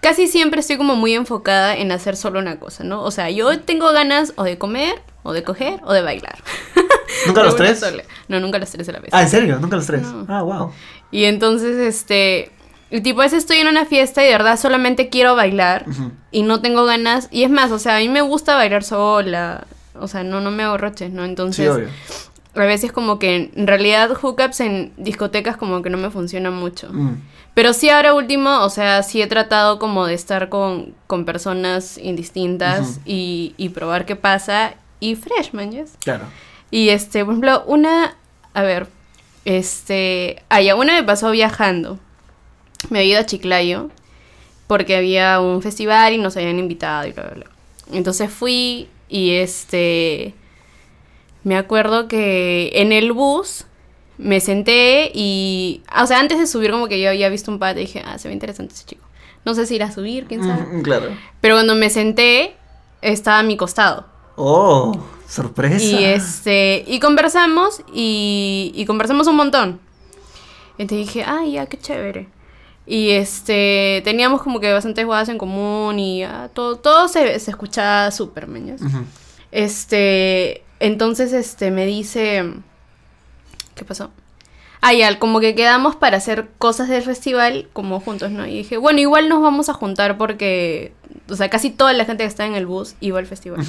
Casi siempre estoy como muy enfocada en hacer solo una cosa, ¿no? O sea, yo tengo ganas o de comer, o de coger, o de bailar. ¿Nunca los tres? sola. No, nunca los tres a la vez. Ah, ¿en serio? ¿Nunca los tres? No. Ah, wow. Y entonces, este, y tipo, veces estoy en una fiesta y de verdad solamente quiero bailar y no tengo ganas. Y es más, o sea, a mí me gusta bailar sola. O sea, no, no me hago roches, ¿no? Sí, Entonces, obvio. A veces como que en realidad hookups en discotecas como que no me funcionan mucho. Mm. Pero sí ahora último, o sea, sí he tratado como de estar con, con personas indistintas y, y probar qué pasa. Y fresh, man, yes. Claro. Y este, por ejemplo, una, a ver, este, ah, ya, una me pasó viajando. Me había ido a Chiclayo porque había un festival y nos habían invitado y bla, bla, bla. Entonces fui y este, me acuerdo que en el bus me senté y, ah, o sea, antes de subir como que yo había visto un pata y dije, ah, se ve interesante ese chico. No sé si ir a subir, quién sabe. Mm, claro. Pero cuando me senté, estaba a mi costado. Oh, sorpresa. Y este, y conversamos y, y conversamos un montón. Entonces dije, ay, ya, qué chévere. Y este, teníamos como que bastantes jugadas en común y ah, todo, todo se, se escuchaba súper, meñas. Este, entonces este, me dice, ¿qué pasó? Ah, ya, como que quedamos para hacer cosas del festival como juntos, ¿no? Y dije, bueno, igual nos vamos a juntar porque, o sea, casi toda la gente que está en el bus iba al festival.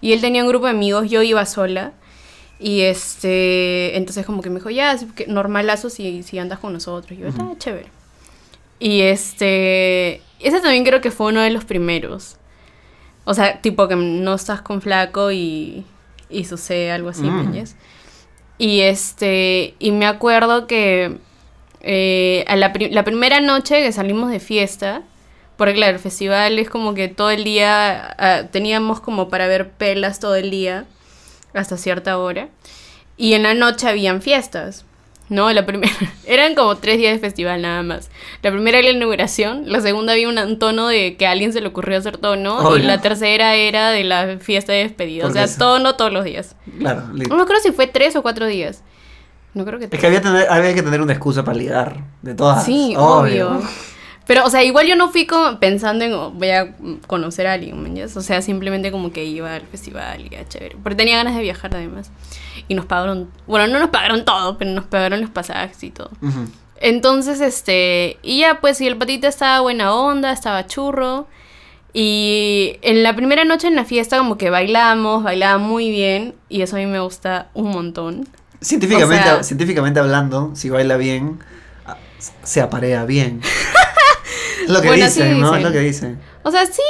Y él tenía un grupo de amigos, yo iba sola. Y este, entonces como que me dijo, ya, normalazo si, si andas con nosotros. Y yo, Ujú. ah, chévere. Y este, ese también creo que fue uno de los primeros. O sea, tipo que no estás con flaco y, y sucede algo así, Mm. ¿me Y este, y me acuerdo que eh, a la, pri- la primera noche que salimos de fiesta, porque claro, el festival es como que todo el día, ah, teníamos como para ver pelas todo el día, hasta cierta hora, y en la noche habían fiestas. No, la primera, eran como tres días de festival nada más. La primera era la inauguración, la segunda había un, tono de que a alguien se le ocurrió hacer tono, Oh, y la tercera era de la fiesta de despedida. O sea, eso- tono todos los días. Claro. No me acuerdo si fue tres o cuatro días. No creo que Es que había, tener- había que tener una excusa para ligar. De todas. Sí, obvio. Pero, o sea, igual yo no fui como pensando en oh, voy a conocer a alguien, ¿me entiendes? O sea, simplemente como que iba al festival y ya chévere. Porque tenía ganas de viajar además. Y nos pagaron, bueno, no nos pagaron todo, pero nos pagaron los pasajes y todo. Entonces, este, y ya pues, y el patita estaba buena onda, estaba churro. Y en la primera noche en la fiesta como que bailamos, bailaba muy bien. Y eso a mí me gusta un montón. Científicamente, O sea- científicamente hablando, si baila bien, ah, se aparea bien. es lo que Bueno, dicen, ¿no? Es lo que dicen. O sea, sí,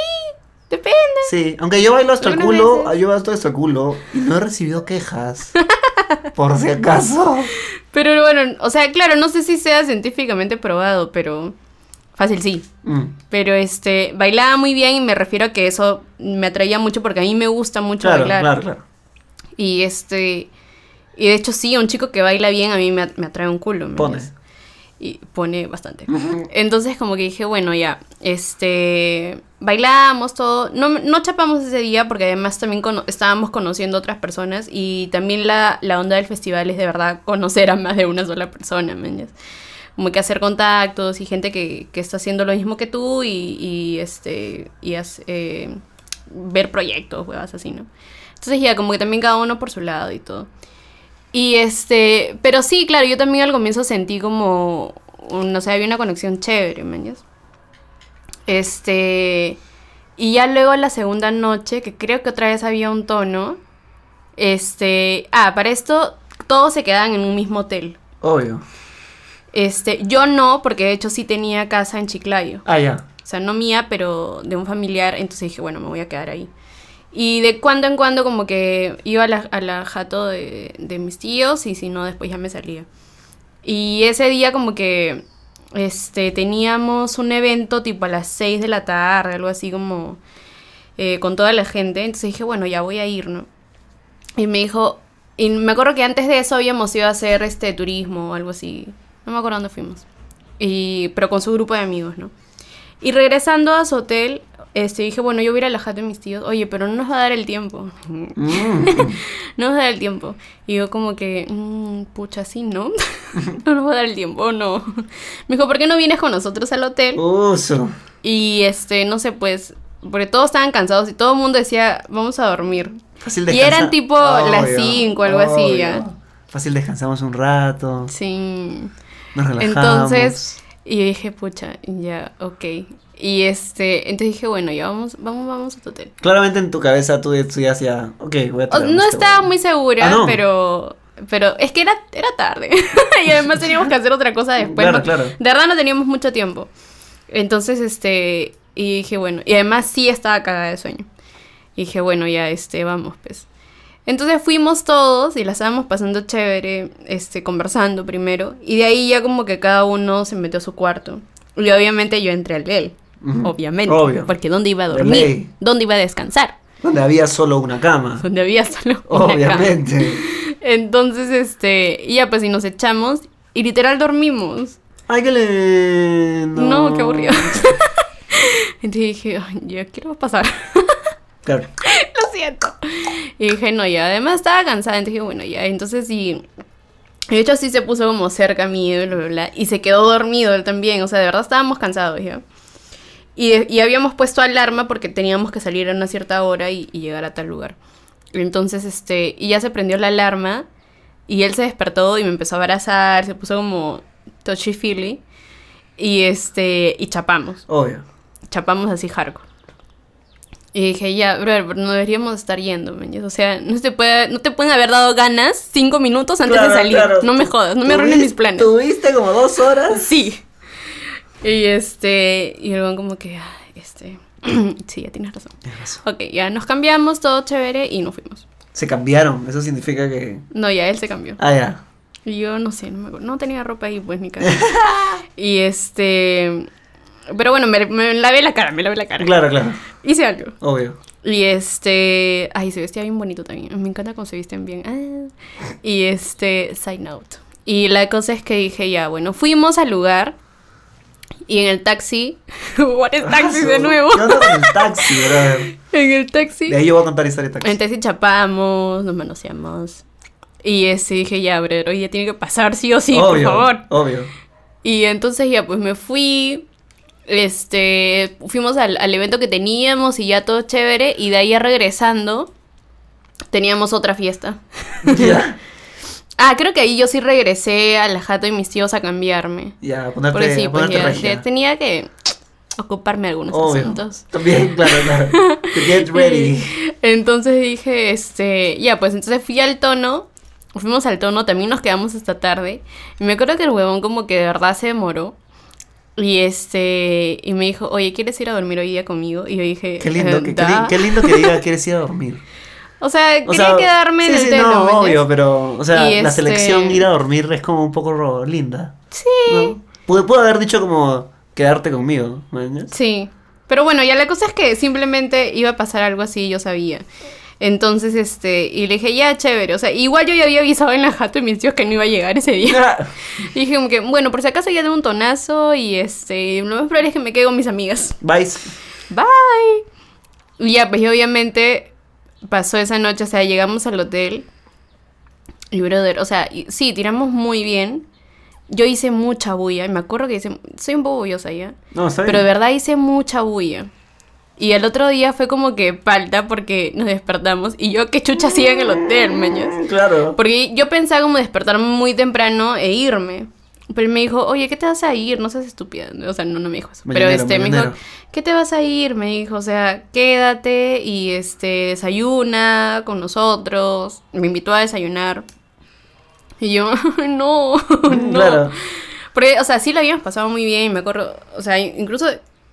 depende. Sí, aunque yo bailo hasta el culo, veces. yo bailo hasta el culo y no he recibido quejas. por si acaso. Pero bueno, o sea, claro, no sé si sea científicamente probado, pero fácil sí. Mm, Pero este, bailaba muy bien y me refiero a que eso me atraía mucho porque a mí me gusta mucho Claro, bailar. claro, claro. Y este, y de hecho sí, un chico que baila bien a mí me, me atrae un culo. ¿me Pone. entiendes? Y pone bastante. Entonces como que dije, bueno, ya, este, bailamos todo, no, no chapamos ese día porque además también cono- estábamos conociendo otras personas y también la, la onda del festival es de verdad conocer a más de una sola persona, ¿me entiendes? Como que hacer contactos y gente que, que está haciendo lo mismo que tú y, y, este, y eh, ver proyectos, huevas así, ¿no? Entonces ya, como que también cada uno por su lado y todo. Y este, pero sí, claro, yo también al comienzo sentí como, no sé, había una conexión chévere, ¿me entiendes? Este. Y ya luego la segunda noche, que creo que otra vez había un tono. Este. Ah, para esto todos se quedaban en un mismo hotel. Obvio. Este, yo no, porque de hecho sí tenía casa en Chiclayo. Ah, ya. O sea, no mía, pero de un familiar. Entonces dije, bueno, me voy a quedar ahí. Y de cuando en cuando como que iba a la, a la jato de, de mis tíos y si no, después ya me salía. Y ese día como que este, teníamos un evento tipo a las 6 de la tarde, algo así como eh, con toda la gente. Entonces dije, bueno, ya voy a ir, ¿no? Y me dijo, y me acuerdo que antes de eso habíamos ido a hacer este turismo o algo así. No me acuerdo dónde fuimos. Y, pero con su grupo de amigos, ¿no? Y regresando a su hotel, este, dije, bueno, yo voy a ir a la jato de mis tíos. Oye, pero no nos va a dar el tiempo. Mm. no nos va a dar el tiempo. Y yo como que, mm, pucha, sí, ¿no? no nos va a dar el tiempo, no. Me dijo, ¿por qué no vienes con nosotros al hotel? Uso. Y este, no sé, pues, porque todos estaban cansados y todo el mundo decía, vamos a dormir. Fácil Y descansar. eran tipo las Obvio, 5, algo así, ya. Fácil descansamos un rato. Sí. Nos relajamos. Entonces, y yo dije, pucha, ya, ok. Y este, entonces dije, bueno, ya vamos, vamos, vamos a tu hotel. Claramente en tu cabeza tú, tú ya hacía, ok, voy a no este estaba muy segura, Ah, ¿no? pero pero es que era, era tarde. y además teníamos que hacer otra cosa después. Claro, claro. De verdad no teníamos mucho tiempo. Entonces, este, y dije, bueno, y además sí estaba cagada de sueño. Y dije, bueno, ya, este, vamos, pues. Entonces fuimos todos y la estábamos pasando chévere, este, conversando primero. Y de ahí ya como que cada uno se metió a su cuarto. Y obviamente yo entré al de él. Obviamente. Obvio. Porque ¿dónde iba a dormir? ¿Dónde iba a descansar? Donde había solo una cama. Donde había solo una cama. Obviamente. Entonces, este, y ya pues y nos echamos y literal dormimos. Ay, qué lindo. No, qué aburrido. Entonces dije, "Ay, ya quiero pasar. Claro. Siento. Y dije, no, ya. Además estaba cansada. Entonces dije, bueno, ya. Entonces sí. De hecho, sí se puso como cerca a mí, bla, bla, bla, y se quedó dormido él también. O sea, de verdad estábamos cansados ya. Y, y habíamos puesto alarma porque teníamos que salir a una cierta hora y, y llegar a tal lugar. Entonces, este, y ya se prendió la alarma. Y él se despertó y me empezó a abrazar. Se puso como touchy feely. Y este, y chapamos Obvio. chapamos así hardcore. Y dije, ya, brother, no deberíamos estar yendo, man. O sea, no te, puede, no te pueden haber dado ganas cinco minutos antes Claro, de salir. claro. No me jodas, no me arruines mis planes. Tuviste como dos horas. Sí. Y este, y luego como que, ah, este, sí, ya tienes razón. Tienes razón. Ok, ya nos cambiamos, todo chévere y nos fuimos. Se cambiaron. Eso significa que. No, ya él se cambió. Ah, ya. Y yo no sé, no me acuerdo. No tenía ropa ahí, pues, ni cara. y este, pero bueno, me, me lavé la cara, me lavé la cara. Claro, claro. Hice algo. Obvio. Y este. Ay, se vestía bien bonito también. Me encanta cómo se visten bien. Ah. Y este. Side note. Y la cosa es que dije, ya, bueno, fuimos al lugar. Y en el taxi. What is taxi de nuevo? ¿Qué onda con el taxi, brother? en el taxi. De ahí yo voy a contar historia de taxi. Entonces chapamos, nos manoseamos. Y este dije, ya, brother, hoy ya tiene que pasar sí o sí, obvio, por favor. Obvio. Y entonces ya pues me fui, este, fuimos al, al evento que teníamos y ya todo chévere. Y de ahí regresando, teníamos otra fiesta. ya. Ah, creo que ahí yo sí regresé a la jato de mis tíos a cambiarme. Ya, a ponerte, Porque sí, a pues ponerte ya, ya tenía que ocuparme de algunos Obvio. asuntos. También, claro, claro. To get ready. Entonces dije, este, ya, pues entonces fui al tono, fuimos al tono, también nos quedamos hasta tarde. Y me acuerdo que el huevón como que de verdad se demoró. Y este, y me dijo, oye, ¿quieres ir a dormir hoy día conmigo? Y yo dije, Qué lindo, "Eh, que, qué, da". li- qué lindo que diga quieres ir a dormir. O sea, O quería sea, quedarme sí, en el sí, telo, no, ¿me obvio, pero, o sea, Y la este- selección ir a dormir es como un poco ro- linda. Sí, ¿no? Pude, pude haber dicho como quedarte conmigo, sí. Pero bueno, ya la cosa es que simplemente iba a pasar algo así, yo sabía. Entonces, este, y le dije, ya, chévere. O sea, igual yo ya había avisado en la jato de mis tíos que no iba a llegar ese día. Y dije como que, bueno, por si acaso ya tengo un tonazo y este, lo más probable es que me quede con mis amigas. Vais. Bye. Y ya, pues y obviamente pasó esa noche, o sea, llegamos al hotel. Y brother, o sea, y- sí, tiramos muy bien. Yo hice mucha bulla, y me acuerdo que hice, soy un poco bullosa ya. No, bien. Pero de verdad hice mucha bulla. Y el otro día fue como que falta porque nos despertamos y yo qué chucha hacía en el hotel, meñas. Claro. Porque yo pensaba como despertarme muy temprano e irme. Pero él me dijo, oye, ¿qué te vas a ir? No seas estúpida. O sea, no, no me dijo eso. pero Mañanero, este, me dijo. ¿qué te vas a ir? Me dijo, o sea, quédate y este, desayuna con nosotros. Me invitó a desayunar. Y yo, no, no. Claro. Porque, o sea, sí lo habíamos pasado muy bien, me acuerdo. O sea, incluso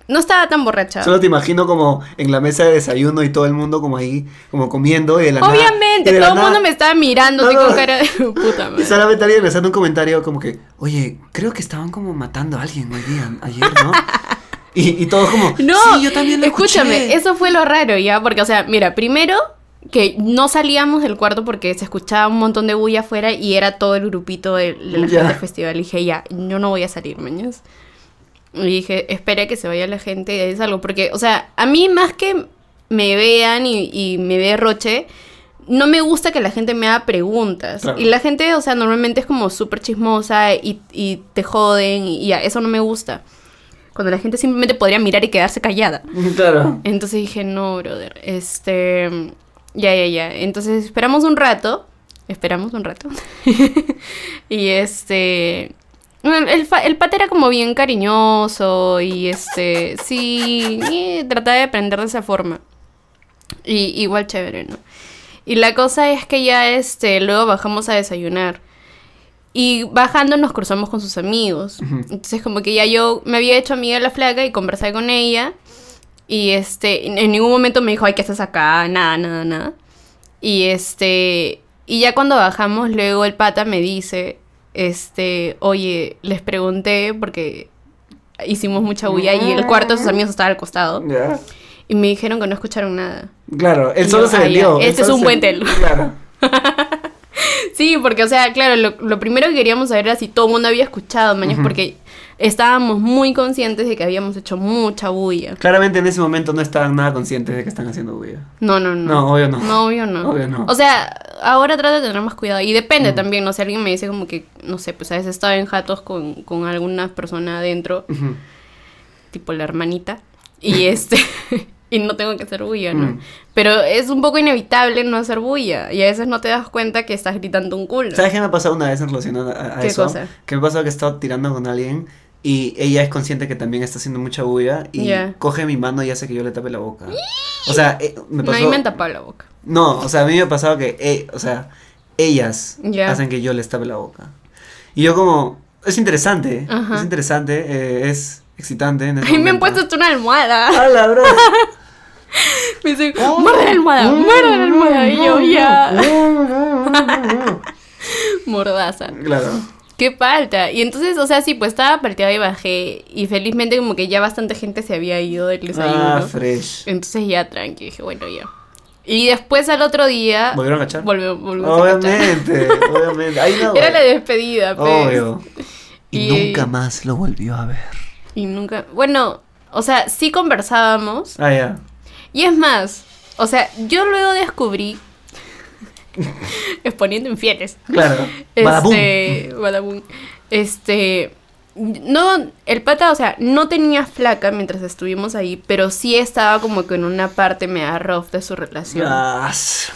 no estaba tan borracha. Solo te imagino como en la mesa de desayuno y todo el mundo como ahí, como comiendo y de la Obviamente, y de todo el mundo me estaba mirando No, así no. con cara de puta Y madre. solamente alguien sale un comentario como que, oye, creo que estaban como matando a alguien hoy día, ayer, ¿no? y, y todos como, No, sí, yo también lo escúchame, escuché". eso fue lo raro, ¿ya? Porque, o sea, mira, primero que no salíamos del cuarto porque se escuchaba un montón de bulla afuera y era todo el grupito de, de la gente del festival. Y dije, ya, yo no voy a salir, mañas. Y dije, espera que se vaya la gente y es algo. Porque, o sea, a mí más que me vean y, y me ve Roche, no me gusta que la gente me haga preguntas. Claro. Y la gente, o sea, normalmente es como súper chismosa y, y te joden y ya, eso no me gusta. Cuando la gente simplemente podría mirar y quedarse callada. Claro. Entonces dije, no, brother, este... Ya, ya, ya. Entonces esperamos un rato. Esperamos un rato. y este... El, el pata era como bien cariñoso y este... Sí, y trataba de aprender de esa forma. Y igual chévere, ¿no? Y la cosa es que ya este, luego bajamos a desayunar. Y bajando nos cruzamos con sus amigos. Entonces como que ya yo me había hecho amiga de la flaca y conversé con ella. Y este, en ningún momento me dijo, ay, ¿qué estás acá? Nada, nada, nada. Y este, y ya cuando bajamos, luego el pata me dice, este, oye, les pregunté porque hicimos mucha bulla y el cuarto de sus amigos estaba al costado. Y me dijeron que no escucharon nada. Claro, él Y solo yo, se ah, vendió. este es un se- buen tel. Claro. Sí, porque, o sea, claro, lo, lo primero que queríamos saber era si todo el mundo había escuchado, mañas, Ujú. porque estábamos muy conscientes de que habíamos hecho mucha bulla. Claramente en ese momento no estaban nada conscientes de que están haciendo bulla. No, no, no. No, obvio no. No, obvio no. Obvio no. O sea, ahora trato de tener más cuidado. Y depende Mm. también, ¿no? Si alguien me dice como que, no sé, pues a veces estaba en jatos con, con alguna persona adentro, tipo la hermanita, y este... y no tengo que hacer bulla, ¿no? Mm. Pero es un poco inevitable no hacer bulla. Y a veces no te das cuenta que estás gritando un culo. ¿Sabes qué me ha pasado una vez en relación a, a- ¿Qué eso? cosa? Que me pasó que he estado tirando con alguien y ella es consciente que también está haciendo mucha bulla y coge mi mano y hace que yo le tape la boca. O sea, eh, me No, a pasó... mí me han tapado la boca. No, o sea, a mí me ha pasado que, eh, o sea, ellas hacen que yo les tape la boca. Y yo como, es interesante, Ajá. es interesante, eh, es excitante. En ese Ay, me han puesto hasta una almohada. ¡Hala, bro! Me dicen, muerde la almohada, muerde la almohada. Y yo, ya. Mordaza. claro. Qué falta. Y entonces, o sea, sí, pues estaba partida y bajé. Y felizmente, como que ya bastante gente se había ido del desayuno. Ah, fresh. entonces ya tranqui, dije, bueno, ya. Y después al otro día. ¿Volvieron a cachar? volvió- volvimos a cachar. Obviamente, obviamente. Ahí no, Era la despedida, pues. Obvio. Y, Y- nunca más lo volvió a ver. Y nunca. Bueno, o sea, sí conversábamos. Ah, ya. Y es más, o sea, yo luego descubrí. exponiendo infieles. Claro. Este, badabum. Este, no, el pata, o sea, no tenía flaca mientras estuvimos ahí, pero sí estaba como que en una parte media rough de su relación. Ah, s-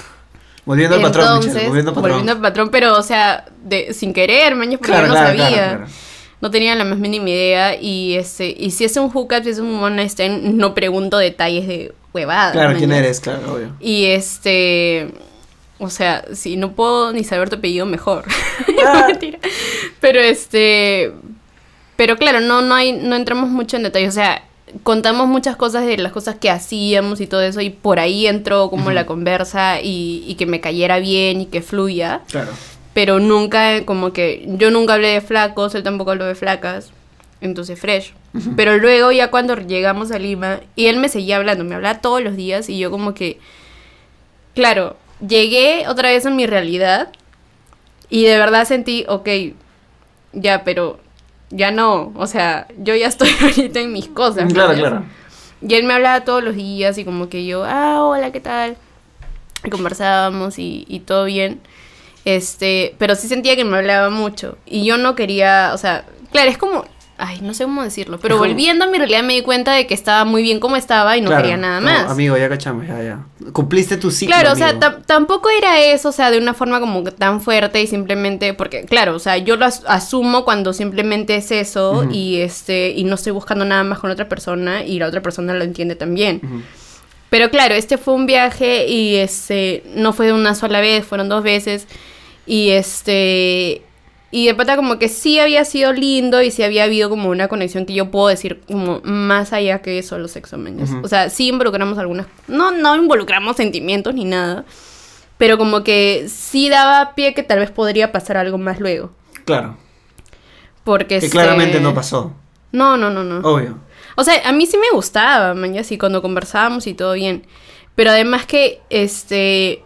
volviendo al patrón, Entonces, Michelle, volviendo al patrón. volviendo al patrón, pero, o sea, de, sin querer, maños, porque Claro, yo no claro, sabía. claro. No tenía la más mínima idea. Y este, y si es un hookup, si es un one no pregunto detalles de huevadas. Claro, ¿quién eres? Claro, obvio. Y este. O sea, si no puedo ni saber tu apellido, mejor. Ah. Mentira. Pero este. Pero claro, no, no hay, no entramos mucho en detalle. O sea, contamos muchas cosas de las cosas que hacíamos y todo eso. Y por ahí entró como la conversa y, y que me cayera bien y que fluya. Claro. Pero nunca, como que. Yo nunca hablé de flacos, él tampoco habló de flacas. Entonces, fresh. Pero luego, ya cuando llegamos a Lima, y él me seguía hablando, me hablaba todos los días, y yo, como que. Claro, llegué otra vez a mi realidad, y de verdad sentí, ok, ya, pero. Ya no, o sea, yo ya estoy ahorita en mis cosas. Claro, ¿me claro. Y él me hablaba todos los días y como que yo, ah, hola, ¿qué tal? Y conversábamos y, y todo bien. Este, pero sí sentía que me hablaba mucho. Y yo no quería, o sea, claro, es como, Ay, no sé cómo decirlo. Pero volviendo a mi realidad me di cuenta de que estaba muy bien como estaba y no quería nada más. amigo, ya cachamos, ya, ya. Cumpliste tu ciclo. Claro, o sea, tampoco era eso, o sea, de una forma como tan fuerte y simplemente. Porque, claro, o sea, yo lo asumo cuando simplemente es eso y este. Y no estoy buscando nada más con otra persona y la otra persona lo entiende también. Pero claro, este fue un viaje y este. No fue de una sola vez, fueron dos veces. Y este. Y de pata como que sí había sido lindo y sí había habido como una conexión que yo puedo decir como más allá que solo sexo, man. O sea, sí involucramos algunas... No, no involucramos sentimientos ni nada. Pero como que sí daba pie que tal vez podría pasar algo más luego. Claro. Porque... Que claramente no pasó. No, no, no, no. Obvio. O sea, a mí sí me gustaba, man, así cuando conversábamos y todo bien. Pero además que, este...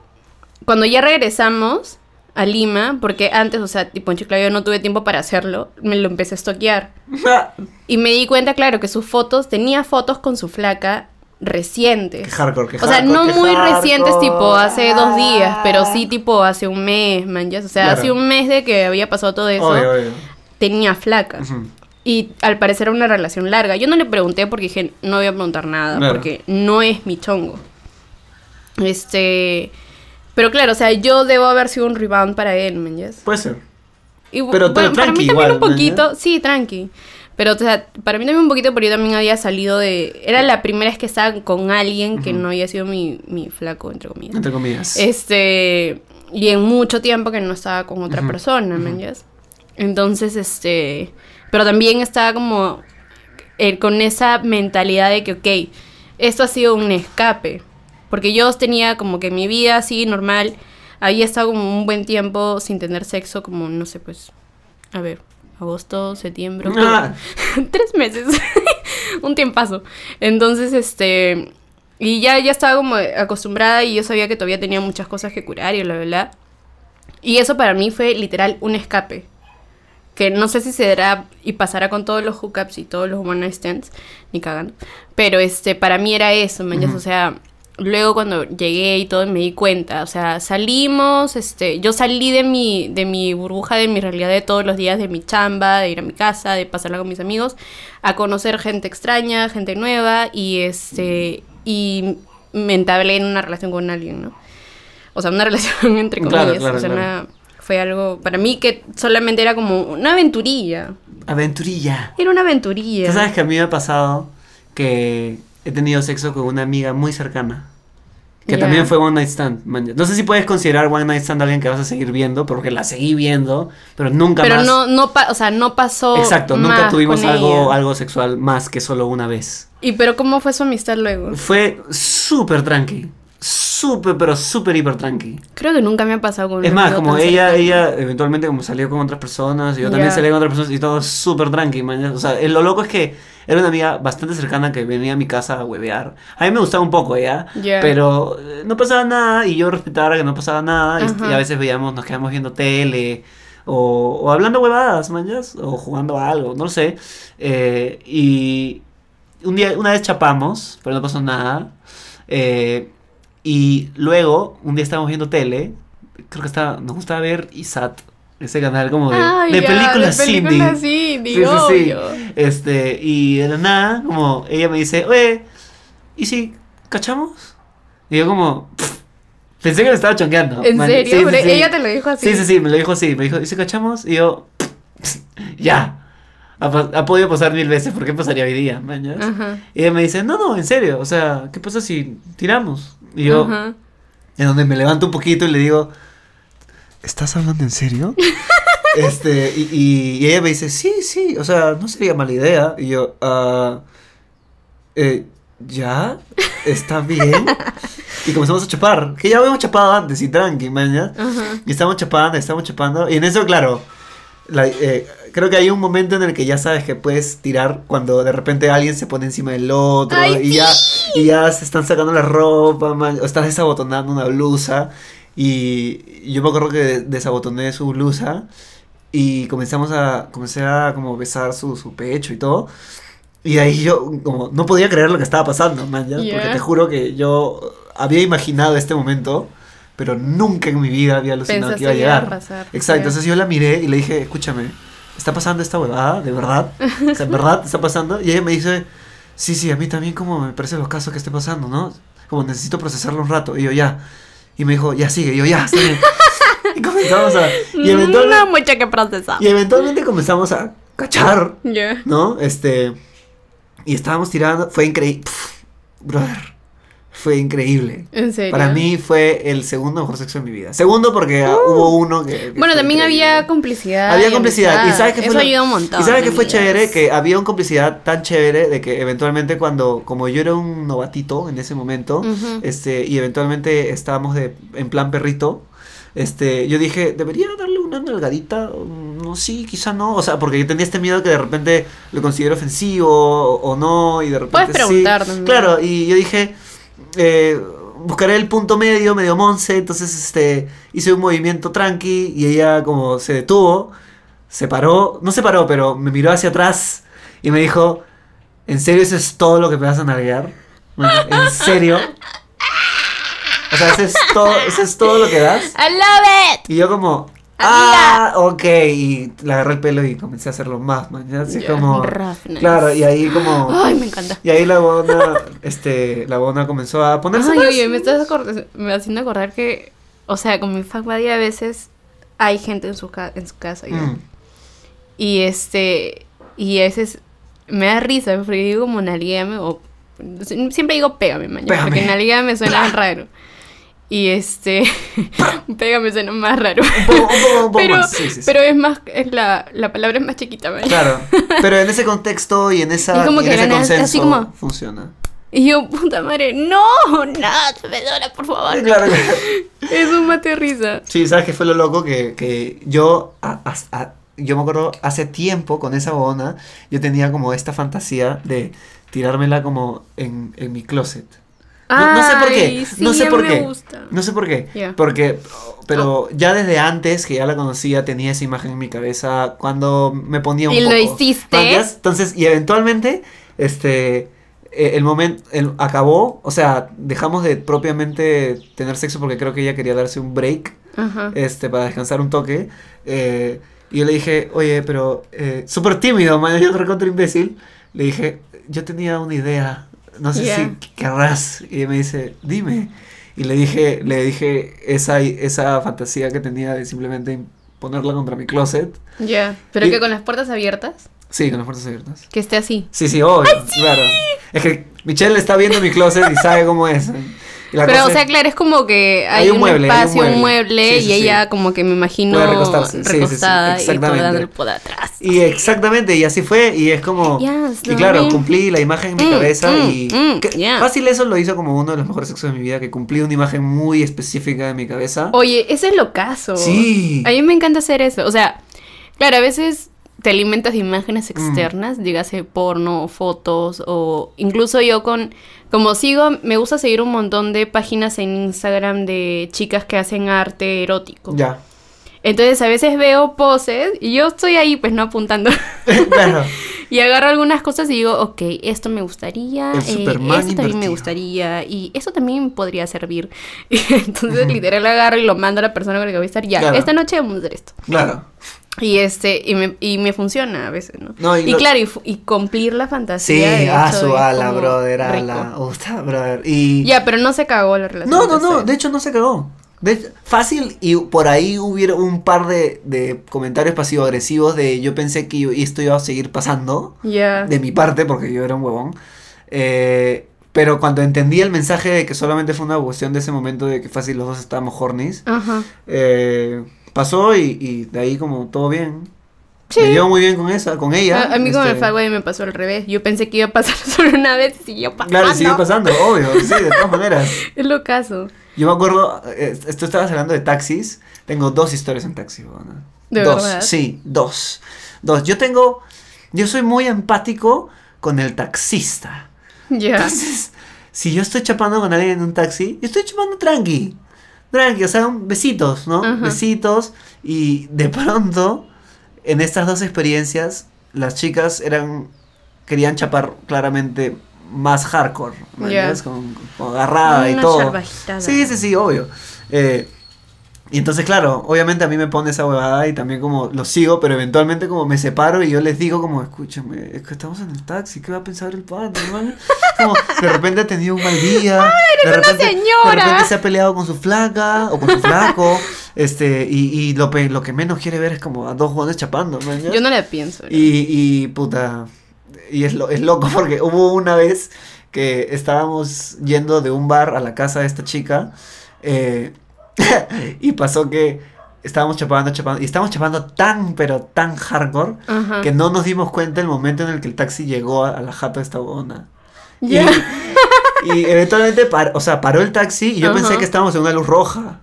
Cuando ya regresamos a Lima, porque antes, o sea, tipo en Chiclayo no tuve tiempo para hacerlo, me lo empecé a estoquear. y me di cuenta, claro, que sus fotos, tenía fotos con su flaca recientes. Qué hardcore, qué O sea, no muy recientes, tipo hace dos días, pero sí tipo hace un mes, man, O sea, hace un mes de que había pasado todo eso, tenía flaca. Y al parecer era una relación larga. Yo no le pregunté porque dije, no voy a preguntar nada, porque no es mi chongo. Este. Pero claro, o sea, yo debo haber sido un rebound para él, ¿me Puede ser. pero, para mí también un poquito, sí, tranqui. Pero, o sea, para mí también un poquito, porque yo también había salido de... Era la primera vez que estaba con alguien que no había sido mi, mi flaco, entre comillas. Entre comillas. Este... Y en mucho tiempo que no estaba con otra persona, ¿me Entonces, este... Pero también estaba como... Eh, con esa mentalidad de que, ok, esto ha sido un escape. Porque yo tenía como que mi vida así normal, había estado como un buen tiempo sin tener sexo, como no sé, pues, a ver, agosto, septiembre, ah. tres meses, un tiempazo. Entonces, este, y ya, ya estaba como acostumbrada y yo sabía que todavía tenía muchas cosas que curar y la verdad. Y eso para mí fue literal un escape. Que no sé si se dará y pasará con todos los hookups y todos los one night stands, ni cagando. Pero este, para mí era eso, man. O sea, luego cuando llegué y todo me di cuenta, o sea, salimos, este, yo salí de mi, de mi burbuja, de mi realidad de todos los días, de mi chamba, de ir a mi casa, de pasarla con mis amigos, a conocer gente extraña, gente nueva y este, y me entablé en una relación con alguien, ¿no? O sea, una relación entre comillas, o sea, fue algo para mí que solamente era como una aventurilla. Aventurilla. Era una aventurilla. ¿Tú sabes que a mí me ha pasado que he tenido sexo con una amiga muy cercana. Que también fue One Night Stand. No sé si puedes considerar One Night Stand a alguien que vas a seguir viendo, porque la seguí viendo, pero nunca más. Pero no, no, o sea, no pasó. Exacto, nunca tuvimos algo, algo sexual más que solo una vez. ¿Y pero cómo fue su amistad luego? Fue súper tranqui. Súper, pero súper hiper tranqui. Creo que nunca me ha pasado con Es más, como ella, ella eventualmente como salió con otras personas, y yo también salí con otras personas, y todo súper tranqui, man. O sea, lo loco es que era una amiga bastante cercana que venía a mi casa a huevear. A mí me gustaba un poco ella, pero eh, no pasaba nada y yo respetaba que no pasaba nada. Y, a veces veíamos, nos quedamos viendo tele o, o hablando huevadas, manjas, o jugando a algo, no lo sé. Eh, y un día, una vez chapamos, pero no pasó nada. Eh, y luego, un día estábamos viendo tele, creo que estaba, nos gustaba ver Isat ese canal como de, de películas de películas sí, sí, sí. Este, y de la nada, como ella me dice, oye, ¿y si cachamos? Y yo como, pensé que me estaba chonqueando. ¿En serio? ella te lo dijo así. Sí, sí, sí, me lo dijo así. Me dijo, ¿y si cachamos? Y yo, ya. Ha, podido pasar mil veces, ¿por qué pasaría hoy día? Y ella me dice, no, no, en serio, o sea, ¿qué pasa si tiramos? Y yo, en donde me levanto un poquito y le digo, ¿estás hablando en serio? este, y, ella me dice, sí, sí, o sea, no sería mala idea. Y yo, ah, eh, ¿ya? ¿Está bien? y comenzamos a chapar, que ya habíamos chapado antes y tranqui, man, Y estamos chapando, estamos chapando. Y en eso, claro, eh, creo que hay un momento en el que ya sabes que puedes tirar cuando de repente alguien se pone encima del otro y, ya, y ya se están sacando la ropa, o estás desabotonando una blusa. Y yo me acuerdo que desabotoné su blusa y comenzamos a, comencé a como besar su, su pecho y todo. Y ahí yo como no podía creer lo que estaba pasando, man, porque te juro que yo había imaginado este momento, pero nunca en mi vida había alucinado que iba a llegar. Exacto, entonces yo la miré y le dije, escúchame, ¿está pasando esta huevada? ¿De verdad? O sea, ¿en verdad está pasando? Y ella me dice, sí, sí, a mí también como me parece los casos que esté pasando, ¿no? Como necesito procesarlo un rato. Y yo, ya. Y me dijo, ya sigue. Y yo, ya, sigue. y comenzamos a... Y eventualmente, No mucho que procesar. y eventualmente comenzamos a cachar. ¿no? Este... Y estábamos tirando, fue increíble. Brother, fue increíble. En serio. Para mí fue el segundo mejor sexo de mi vida. Segundo porque ah, hubo uno que... que Uh. Bueno, también increíble. había complicidad. Había y complicidad. ¿Y sabes qué fue Eso ayuda un montón. ¿Y sabes qué fue chévere? Que había una complicidad tan chévere de que eventualmente cuando, como yo era un novatito en ese momento, este, y eventualmente estábamos de, en plan perrito, este, yo dije, ¿debería darle una nalgadita? No, sí, quizá no. O sea, porque yo tenía este miedo que de repente lo considero ofensivo o, o no, y de repente Puedes preguntar. Claro, y yo dije, eh, buscaré el punto medio, medio monce, entonces este, hice un movimiento tranqui y ella como se detuvo, se paró, no se paró, pero me miró hacia atrás y me dijo, ¿en serio eso es todo lo que me vas a nalguear? ¿En serio? O sea, ¿eso es todo, eso es todo lo que das? I love it. Y yo como, ah, ok, y le agarré el pelo y comencé a hacerlo más, man, así Ya, como... roughness. Claro, y ahí como... Ay, me encanta. Y ahí la bona, este, la bona comenzó a ponerse Ay, más. oye, me estás me haciendo acordar que, o sea, con mi fuck buddy a veces hay gente en su, ca- en su casa. Mm, Y este, y a veces me da risa porque digo como nalguéame o siempre digo pégame, mañana, Pégame. porque nalguéame suena raro. Y este, pégame suena más raro. un poco, un poco, un poco pero, más. Sí, sí, sí. pero es más, es la, la palabra es más chiquita, mañana. Claro, pero en ese contexto y en esa Es como y en que ese la nada- consenso así como- funciona. Y yo, puta madre, no, nada, perdona, por favor. Claro, claro. Es un mate de risa. Sí, ¿sabes qué fue lo loco? Que, que yo, a- a- a- yo me acuerdo hace tiempo con esa bona, yo tenía como esta fantasía de tirármela como en, en mi closet. No, no sé por qué, no sé por qué. Gusta. No sé por qué. Porque, pero ya desde antes que ya la conocía, tenía esa imagen en mi cabeza cuando me ponía un ¿Y lo poco. hiciste? ¿Manjas? Entonces, y eventualmente, este, eh, el momento, acabó, o sea, dejamos de propiamente tener sexo porque creo que ella quería darse un break, este, para descansar un toque. eh, y yo le dije, oye, pero, eh, súper tímido, man, yo recontra imbécil. Le dije, yo tenía una idea, no sé si querrás. Y me dice, dime. Y le dije, le dije esa, esa fantasía que tenía de simplemente ponerla contra mi closet. Ya. Pero Y- que con las puertas abiertas, Sí, con las puertas abiertas. que esté así. Sí, sí, obvio, claro. Es que Michelle está viendo mi closet y sabe cómo es. Pero, o sea, claro, es como que hay, Hay un un, mueble, hay un espacio, un mueble. mueble, Sí, sí, y ella como que me imagino Puede recostarse, recostada y por el atrás. Y exactamente, y así fue, y es como... Yes, y claro, cumplí la imagen en mi Mm, cabeza mm, y... mm, que- yeah. Fácil eso lo hizo como uno de los mejores sexos de mi vida, que cumplí una imagen muy específica de mi cabeza. Oye, ese es lo caso. Sí. A mí me encanta hacer eso. O sea, claro, a veces te alimentas de imágenes Mm. externas, dígase porno, fotos, o incluso yo con, como sigo, me gusta seguir un montón de páginas en Instagram de chicas que hacen arte erótico. Ya. Entonces a veces veo poses y yo estoy ahí pues no apuntando. claro. y agarro algunas cosas y digo, ok, esto me gustaría, eh, esto también me invertido. gustaría y eso también podría servir. Y entonces literal agarro y lo mando a la persona con la que voy a estar, ya, Claro. esta noche vamos a hacer esto. Claro. Y este, y me, y me funciona a veces, ¿no? No, y y lo- claro, y, cumplir la Sí, fantasía. de a hecho, su ala, brother, ala. Usta, brother. Y... Ya, pero no se cagó la relación. No, no, no, de hecho no se cagó. De fácil y por ahí hubiera un par de, de comentarios pasivo-agresivos de yo pensé que yo- esto iba a seguir pasando, Ya. de mi parte, porque yo era un huevón. Eh, pero cuando entendí el mensaje de que solamente fue una cuestión de ese momento de que fácil los dos estábamos hornies, Ajá. eh, pasó y, y de ahí como todo bien. Sí. Me llevo muy bien con esa, con ella. A, a mí con el este, Fagway me pasó al revés. Yo pensé que iba a pasar solo una vez y siguió pasando. Claro, sigue pasando, obvio, sí, de todas maneras. Es lo caso. Yo me acuerdo, eh, esto estabas hablando de taxis. Tengo dos historias en taxi, weona. ¿De dos, verdad? sí, dos. Dos. Yo tengo, yo soy muy empático con el taxista. Ya. Entonces, si yo estoy chapando con alguien en un taxi, yo estoy chapando tranqui. Tranqui, o sea, besitos, ¿no? Besitos. Y de pronto, en estas dos experiencias, las chicas eran, querían chapar claramente más hardcore. ¿me Ya. entiendes? Con, con agarrada y todo. Sí, sí, sí, obvio. Eh, Y entonces, claro, obviamente a mí me pone esa huevada y también como lo sigo, pero eventualmente como me separo y yo les digo como, escúchame, es que estamos en el taxi, ¿qué va a pensar el pan? Como, de repente ha tenido un mal día, de, repente, señora! de repente se ha peleado con su flaca o con su flaco, este, y, y lo, lo que menos quiere ver es como a dos jóvenes chapando, ¿no? Yo no la pienso. Y, y puta, y es, lo, es loco porque hubo una vez que estábamos yendo de un bar a la casa de esta chica eh, y pasó que estábamos chapando, chapando, y estábamos chapando tan, pero tan hardcore Ajá. que no nos dimos cuenta el momento en el que el taxi llegó a, a la jata de esta huevona. Y- Ya. Y, eventualmente, par- o sea, paró el taxi y yo pensé Ajá. que estábamos en una luz roja.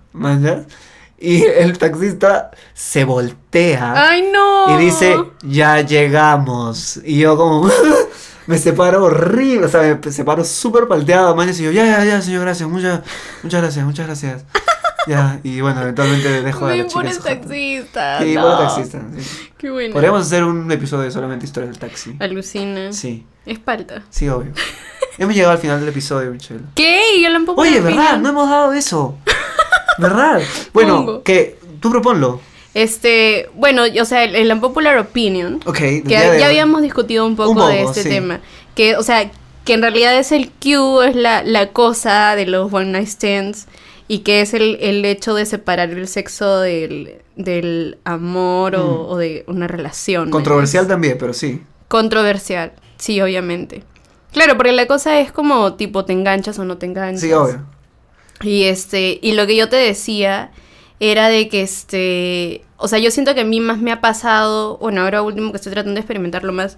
Y el taxista se voltea Ay, no. y dice, ya llegamos. Y yo como, me separo horrible, o sea, me separo súper palteado, man. Y yo, ya, ya, ya, señor, gracias, muchas, muchas gracias, muchas gracias. Ya, y bueno, eventualmente dejo a Me la chica. en pones su jato. taxista. Sí, no. taxista. sí. Qué bueno. Podríamos hacer un episodio de solamente historias del taxi. Alucina. Sí, Es palta. sí, obvio. Hemos llegado al final del episodio, Michelle. ¿Qué? Yo tampoco. Oye, lo ¿verdad? opino. No hemos dado eso. ¿Verdad? Bueno, Pongo. que tú proponlo. Este, bueno, o sea, el, el unpopular opinion, Ok. que ya hoy. habíamos discutido un poco, Un poco, de este sí. tema, que, o sea, que en realidad es el Q, es la, la cosa de los one night stands, y que es el, el hecho de separar el sexo del, del amor o, Mm. o de una relación. ¿me Controversial también, pero sí. Controversial, sí, obviamente. Claro, porque la cosa es como, tipo, te enganchas o no te enganchas. Sí, obvio. Y este, y lo que yo te decía era de que este, o sea, yo siento que a mí más me ha pasado, bueno, ahora último que estoy tratando de experimentarlo más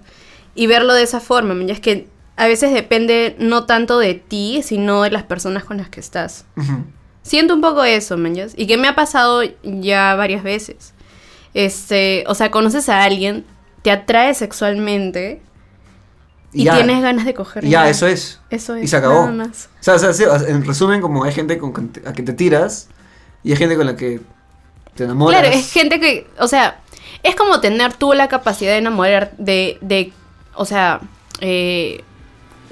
y verlo de esa forma, ya es que a veces depende no tanto de ti, sino de las personas con las que estás. Ujú. Siento un poco eso, man, ya, y que me ha pasado ya varias veces. Este, o sea, conoces a alguien, te atrae sexualmente y ya. tienes ganas de coger. Ya, eso es. Eso es. y se acabó. Nada más. O sea, o sea, sí, o sea, en resumen, como hay gente con con- a que te tiras y hay gente con la que te enamoras. Claro, es gente que, o sea, es como tener tú la capacidad de enamorar, de, de o sea, eh,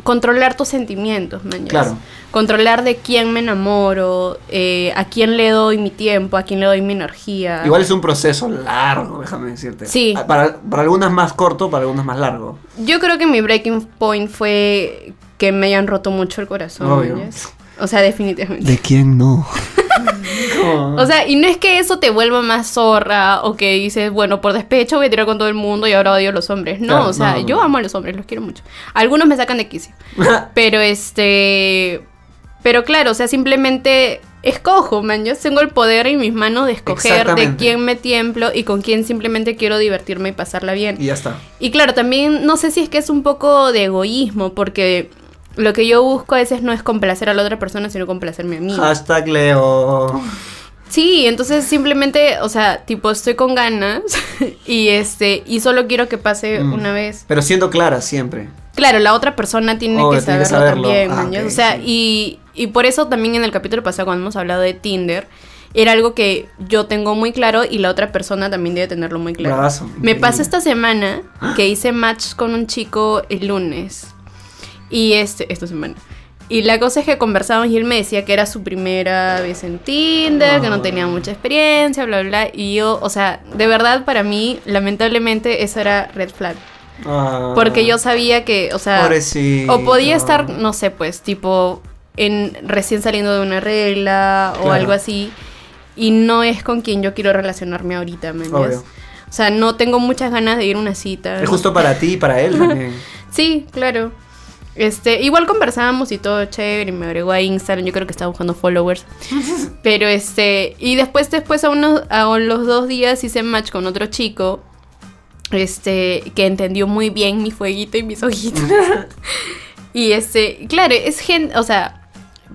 controlar tus sentimientos, man, Claro. Controlar de quién me enamoro, eh, a quién le doy mi tiempo, a quién le doy mi energía. Igual es un proceso largo, déjame decirte. Sí. Ah, Para, para algunas más corto, para algunas más largo. Yo creo que mi breaking point fue que me hayan roto mucho el corazón. Obvio. O sea, definitivamente. quién no? O sea, y no es que eso te vuelva más zorra o que dices, bueno, por despecho voy a tirar con todo el mundo y ahora odio a los hombres. No, Claro, o sea, no, no, yo amo a los hombres, los quiero mucho. Algunos me sacan de quicio. Pero este. Pero claro, o sea, simplemente escojo, man. Yo tengo el poder en mis manos de escoger de quién me tiemplo y con quién simplemente quiero divertirme y pasarla bien. y ya está. Y claro, también no sé si es que es un poco de egoísmo, porque lo que yo busco a veces no es complacer a la otra persona, sino complacerme a mí. Hashtag Leo. Sí, entonces simplemente, o sea, tipo, estoy con ganas y este, y solo quiero que pase Mm. una vez. Pero siendo clara siempre. Claro, la otra persona tiene Obvio, que tiene que saberlo, saberlo. también, Ah, o sea, sí. y, y por eso también en el capítulo pasado cuando hemos hablado de Tinder, era algo que yo tengo muy claro y la otra persona también debe tenerlo muy claro. Bravazo, Me pasó esta semana que hice match con un chico el lunes. Y este, esta semana. Y la cosa es que conversábamos y él me decía que era su primera vez en Tinder, que no tenía mucha experiencia, bla, bla, bla. Y yo, o sea, de verdad para mí, lamentablemente, eso era red flag. Ah, Porque yo sabía que, o sea, Pobrecito. o podía estar, no sé, pues, tipo, en recién saliendo de una regla o Claro. algo así. Y no es con quien yo quiero relacionarme ahorita, ¿me entiendes? Obvio. O sea, no tengo muchas ganas de ir a una cita. Es justo para ti y para él también. Sí, claro. Este, igual conversábamos y todo chévere, y me agregó a Instagram, yo creo que estaba buscando followers. Pero este, y después, después a unos, a los dos días hice match con otro chico, este, que entendió muy bien mi fueguito y mis ojitos. y este, claro, es gente, o sea,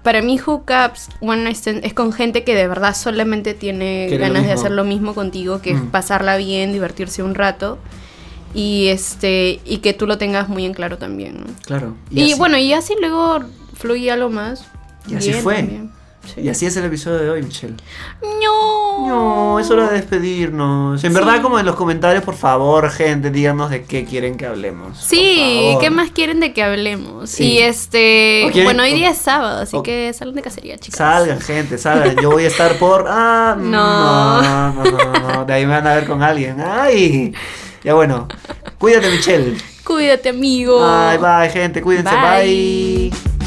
para mí hookups, one night stand, es con gente que de verdad solamente tiene Quiere ganas de hacer lo mismo contigo, que es Mm. pasarla bien, divertirse un rato. Y este, y que tú lo tengas muy en claro también, ¿no? Claro. Y, bueno, y así luego fluía lo más. Y así fue. también. Sí. Y así es el episodio de hoy, Michelle. No. No, es hora de despedirnos. En Sí. verdad, como en los comentarios, por favor, gente, díganos de qué quieren que hablemos. Sí. ¿qué más quieren de que hablemos? Sí. Y este, ¿O quieren- bueno, hoy día es sábado, así o- que salgan de cacería, chicas. Salgan, gente, salgan. Yo voy a estar por. Ah, No. no, no, no, no, no. De ahí me van a ver con alguien. Ay. Ya bueno. Cuídate, Michelle. Cuídate, amigo. Bye, bye, gente. Cuídense. Bye. bye.